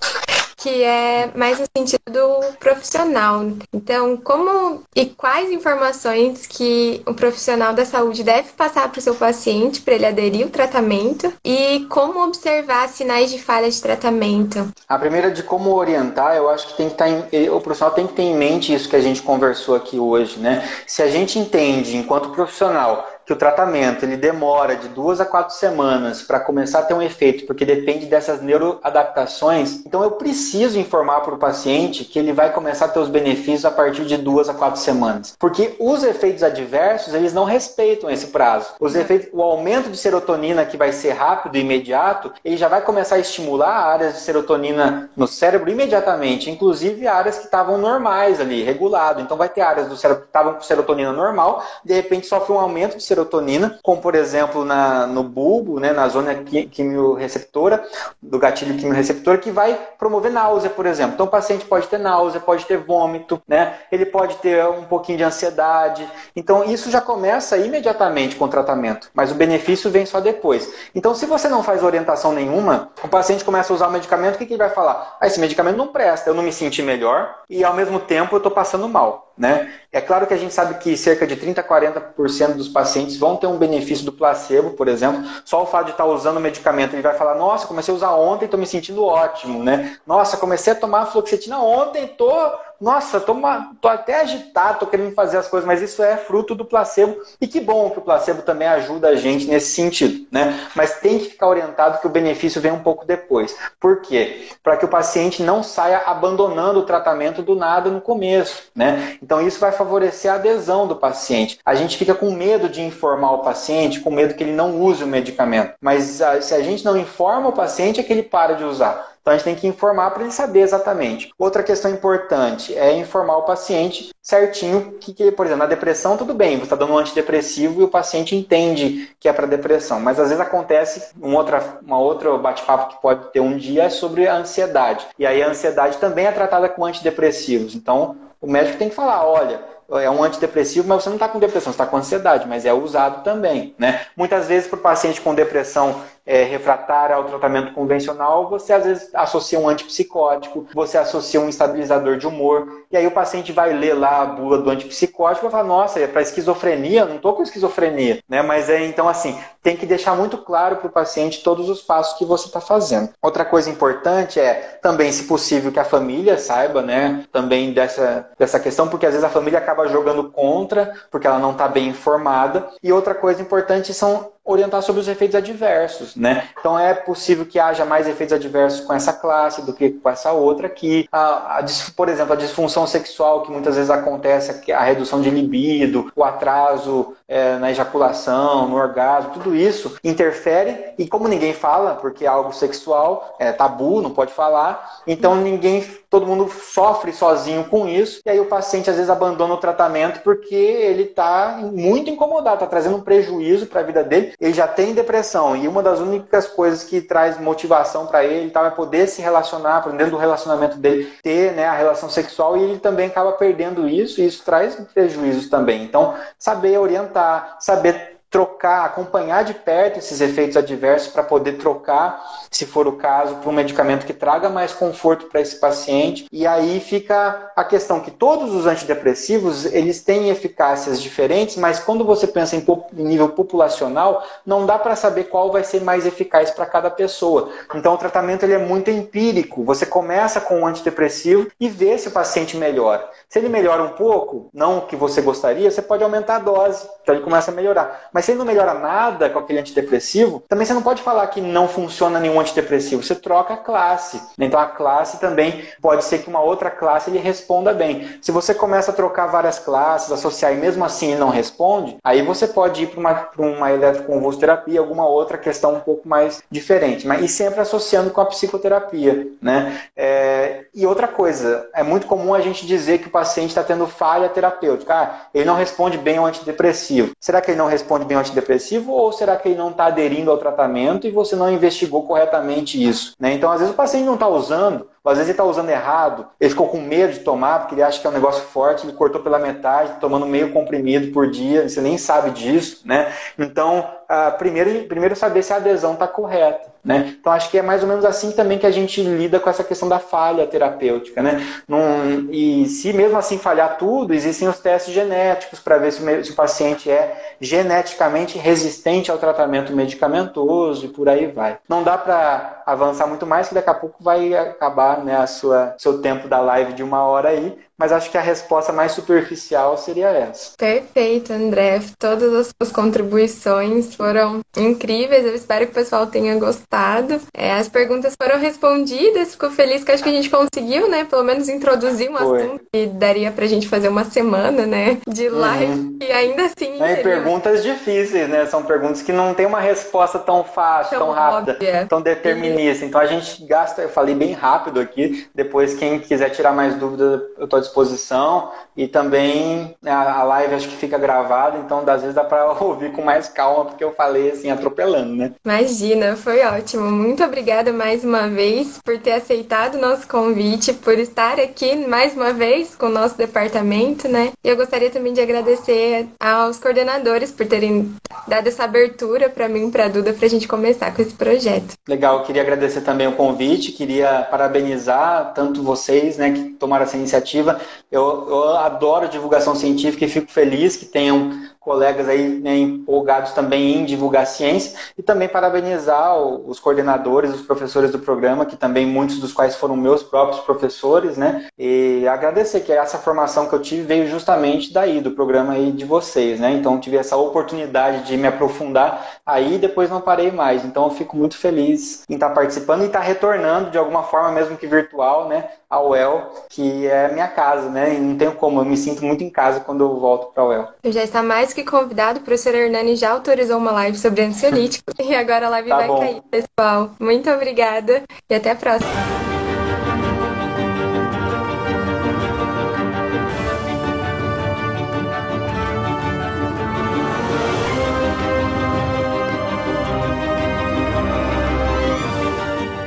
que é mais no sentido do profissional. Então, como e quais informações que o profissional da saúde deve passar para o seu paciente para ele aderir ao tratamento e como observar sinais de falha de tratamento? A primeira de como orientar, eu acho que tem que estar tá em, o profissional tem que ter em mente isso que a gente conversou aqui hoje, né? Se a gente entende enquanto profissional que o tratamento ele demora de duas a quatro semanas para começar a ter um efeito, porque depende dessas neuroadaptações, então eu preciso informar para o paciente que ele vai começar a ter os benefícios a partir de duas a quatro semanas. Porque os efeitos adversos, eles não respeitam esse prazo. Os efeitos, o aumento de serotonina, que vai ser rápido e imediato, ele já vai começar a estimular áreas de serotonina no cérebro imediatamente, inclusive áreas que estavam normais ali, regulado. Então vai ter áreas do cérebro que estavam com serotonina normal, de repente sofre um aumento de serotonina serotonina, como por exemplo na, no bulbo, né, na zona quimiorreceptora, do gatilho quimiorreceptor, que vai promover náusea, por exemplo. Então o paciente pode ter náusea, pode ter vômito, né, ele pode ter um pouquinho de ansiedade. Então isso já começa imediatamente com o tratamento, mas o benefício vem só depois. Então se você não faz orientação nenhuma, o paciente começa a usar o medicamento, o que, que ele vai falar? Ah, esse medicamento não presta, eu não me senti melhor e ao mesmo tempo eu estou passando mal. Né? É claro que a gente sabe que cerca de 30 a 40% dos pacientes vão ter um benefício do placebo, por exemplo. Só o fato de estar usando o medicamento, ele vai falar: Nossa, comecei a usar ontem, estou me sentindo ótimo. Né? Nossa, comecei a tomar fluoxetina ontem, estou nossa, tô, uma, tô até agitado, tô querendo fazer as coisas, mas isso é fruto do placebo. E que bom que o placebo também ajuda a gente nesse sentido, né? Mas tem que ficar orientado que o benefício vem um pouco depois. Por quê? Para que o paciente não saia abandonando o tratamento do nada no começo, né? Então isso vai favorecer a adesão do paciente. A gente fica com medo de informar o paciente, com medo que ele não use o medicamento. Mas ah, se a gente não informa o paciente, é que ele para de usar. Então a gente tem que informar para ele saber exatamente. Outra questão importante é informar o paciente certinho que, que por exemplo, na depressão tudo bem, você está dando um antidepressivo e o paciente entende que é para depressão, mas às vezes acontece um outra, uma outra bate-papo que pode ter um dia é sobre a ansiedade. E aí a ansiedade também é tratada com antidepressivos. Então o médico tem que falar, olha, é um antidepressivo, mas você não está com depressão, você está com ansiedade, mas é usado também. Né? Muitas vezes, para o paciente com depressão é, refratária ao tratamento convencional, você às vezes associa um antipsicótico, você associa um estabilizador de humor, e aí o paciente vai ler lá a bula do antipsicótico e vai falar, nossa, é para esquizofrenia, não estou com esquizofrenia. Né? Mas é então assim, tem que deixar muito claro para o paciente todos os passos que você está fazendo. Outra coisa importante é também, se possível, que a família saiba né, também dessa, dessa questão, porque às vezes a família acaba jogando contra, porque ela não está bem informada. E outra coisa importante são orientar sobre os efeitos adversos, né? Então é possível que haja mais efeitos adversos com essa classe do que com essa outra aqui. A, a, por exemplo, a disfunção sexual que muitas vezes acontece, a redução de libido, o atraso é, na ejaculação, no orgasmo, tudo isso interfere e como ninguém fala, porque é algo sexual, é tabu, não pode falar, então ninguém, todo mundo sofre sozinho com isso e aí o paciente às vezes abandona o tratamento porque ele está muito incomodado, está trazendo um prejuízo para a vida dele ele já tem depressão e uma das únicas coisas que traz motivação para ele tá, é poder se relacionar, dentro do relacionamento dele, ter né, a relação sexual e ele também acaba perdendo isso e isso traz prejuízos também. Então, saber orientar, saber trocar, acompanhar de perto esses efeitos adversos para poder trocar, se for o caso, para um medicamento que traga mais conforto para esse paciente. E aí fica a questão que todos os antidepressivos eles têm eficácias diferentes, mas quando você pensa em nível populacional, não dá para saber qual vai ser mais eficaz para cada pessoa. Então o tratamento ele é muito empírico. Você começa com um antidepressivo e vê se o paciente melhora. Se ele melhora um pouco, não o que você gostaria, você pode aumentar a dose, então ele começa a melhorar. Mas se ele não melhora nada com aquele antidepressivo, também você não pode falar que não funciona nenhum antidepressivo. Você troca a classe. Então a classe também pode ser que uma outra classe ele responda bem. Se você começa a trocar várias classes, associar e mesmo assim ele não responde, aí você pode ir para uma, uma eletroconvulsoterapia, alguma outra questão um pouco mais diferente. Mas e sempre associando com a psicoterapia, né? É, e outra coisa, é muito comum a gente dizer que o paciente está tendo falha terapêutica. Ah, ele não responde bem ao antidepressivo. Será que ele não responde bem ao antidepressivo ou será que ele não está aderindo ao tratamento e você não investigou corretamente isso? Né? Então, às vezes o paciente não está usando, às vezes ele está usando errado, ele ficou com medo de tomar porque ele acha que é um negócio forte, ele cortou pela metade, tomando meio comprimido por dia, você nem sabe disso, né? Então, uh, primeiro, primeiro saber se a adesão está correta. Né? Então acho que é mais ou menos assim também que a gente lida com essa questão da falha terapêutica. Né? Num, e se mesmo assim falhar tudo, existem os testes genéticos para ver se o, se o paciente é geneticamente resistente ao tratamento medicamentoso e por aí vai. Não dá para avançar muito mais, que daqui a pouco vai acabar né, a sua seu tempo da live de uma hora aí, mas acho que a resposta mais superficial seria essa. Perfeito, André. Todas as suas contribuições foram incríveis. Eu espero que o pessoal tenha gostado. É, as perguntas foram respondidas. Fico feliz que acho que a gente conseguiu, né? Pelo menos introduzir um Foi. assunto que daria pra gente fazer uma semana, né? De uhum. live. Uhum. E ainda assim. É, perguntas difíceis, né? São perguntas que não tem uma resposta tão fácil, tão, tão rápida, óbvia. tão determinista. Então a gente gasta, eu falei bem rápido aqui. Depois, quem quiser tirar mais dúvida, eu tô disposição e também né, a, live acho que fica gravada, então às vezes dá para *laughs* ouvir com mais calma, porque eu falei assim, atropelando, né? Imagina, foi ótimo. Muito obrigada mais uma vez por ter aceitado o nosso convite, por estar aqui mais uma vez com o nosso departamento, né? E eu gostaria também de agradecer aos coordenadores por terem dado essa abertura para mim, para a Duda, para a gente começar com esse projeto. Legal, queria agradecer também o convite, queria parabenizar tanto vocês, né, que tomaram essa iniciativa, eu, eu adoro divulgação científica e fico feliz que tenham colegas aí né, empolgados também em divulgar ciência e também parabenizar os coordenadores, os professores do programa, que também muitos dos quais foram meus próprios professores, né? E agradecer que essa formação que eu tive veio justamente daí, do programa aí de vocês, né? Então tive essa oportunidade de me aprofundar aí e depois não parei mais. Então eu fico muito feliz em estar participando e estar retornando de alguma forma, mesmo que virtual, né? Ao UEL, que é a minha casa, né? E não tenho como, eu me sinto muito em casa quando eu volto para o UEL. Eu já está mais que convidado, o professor Hernani já autorizou uma live sobre ansiolítico *laughs* e agora a live tá vai bom. cair, pessoal. Muito obrigada e até a próxima.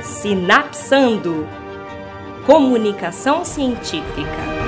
Sinapsando Comunicação Científica.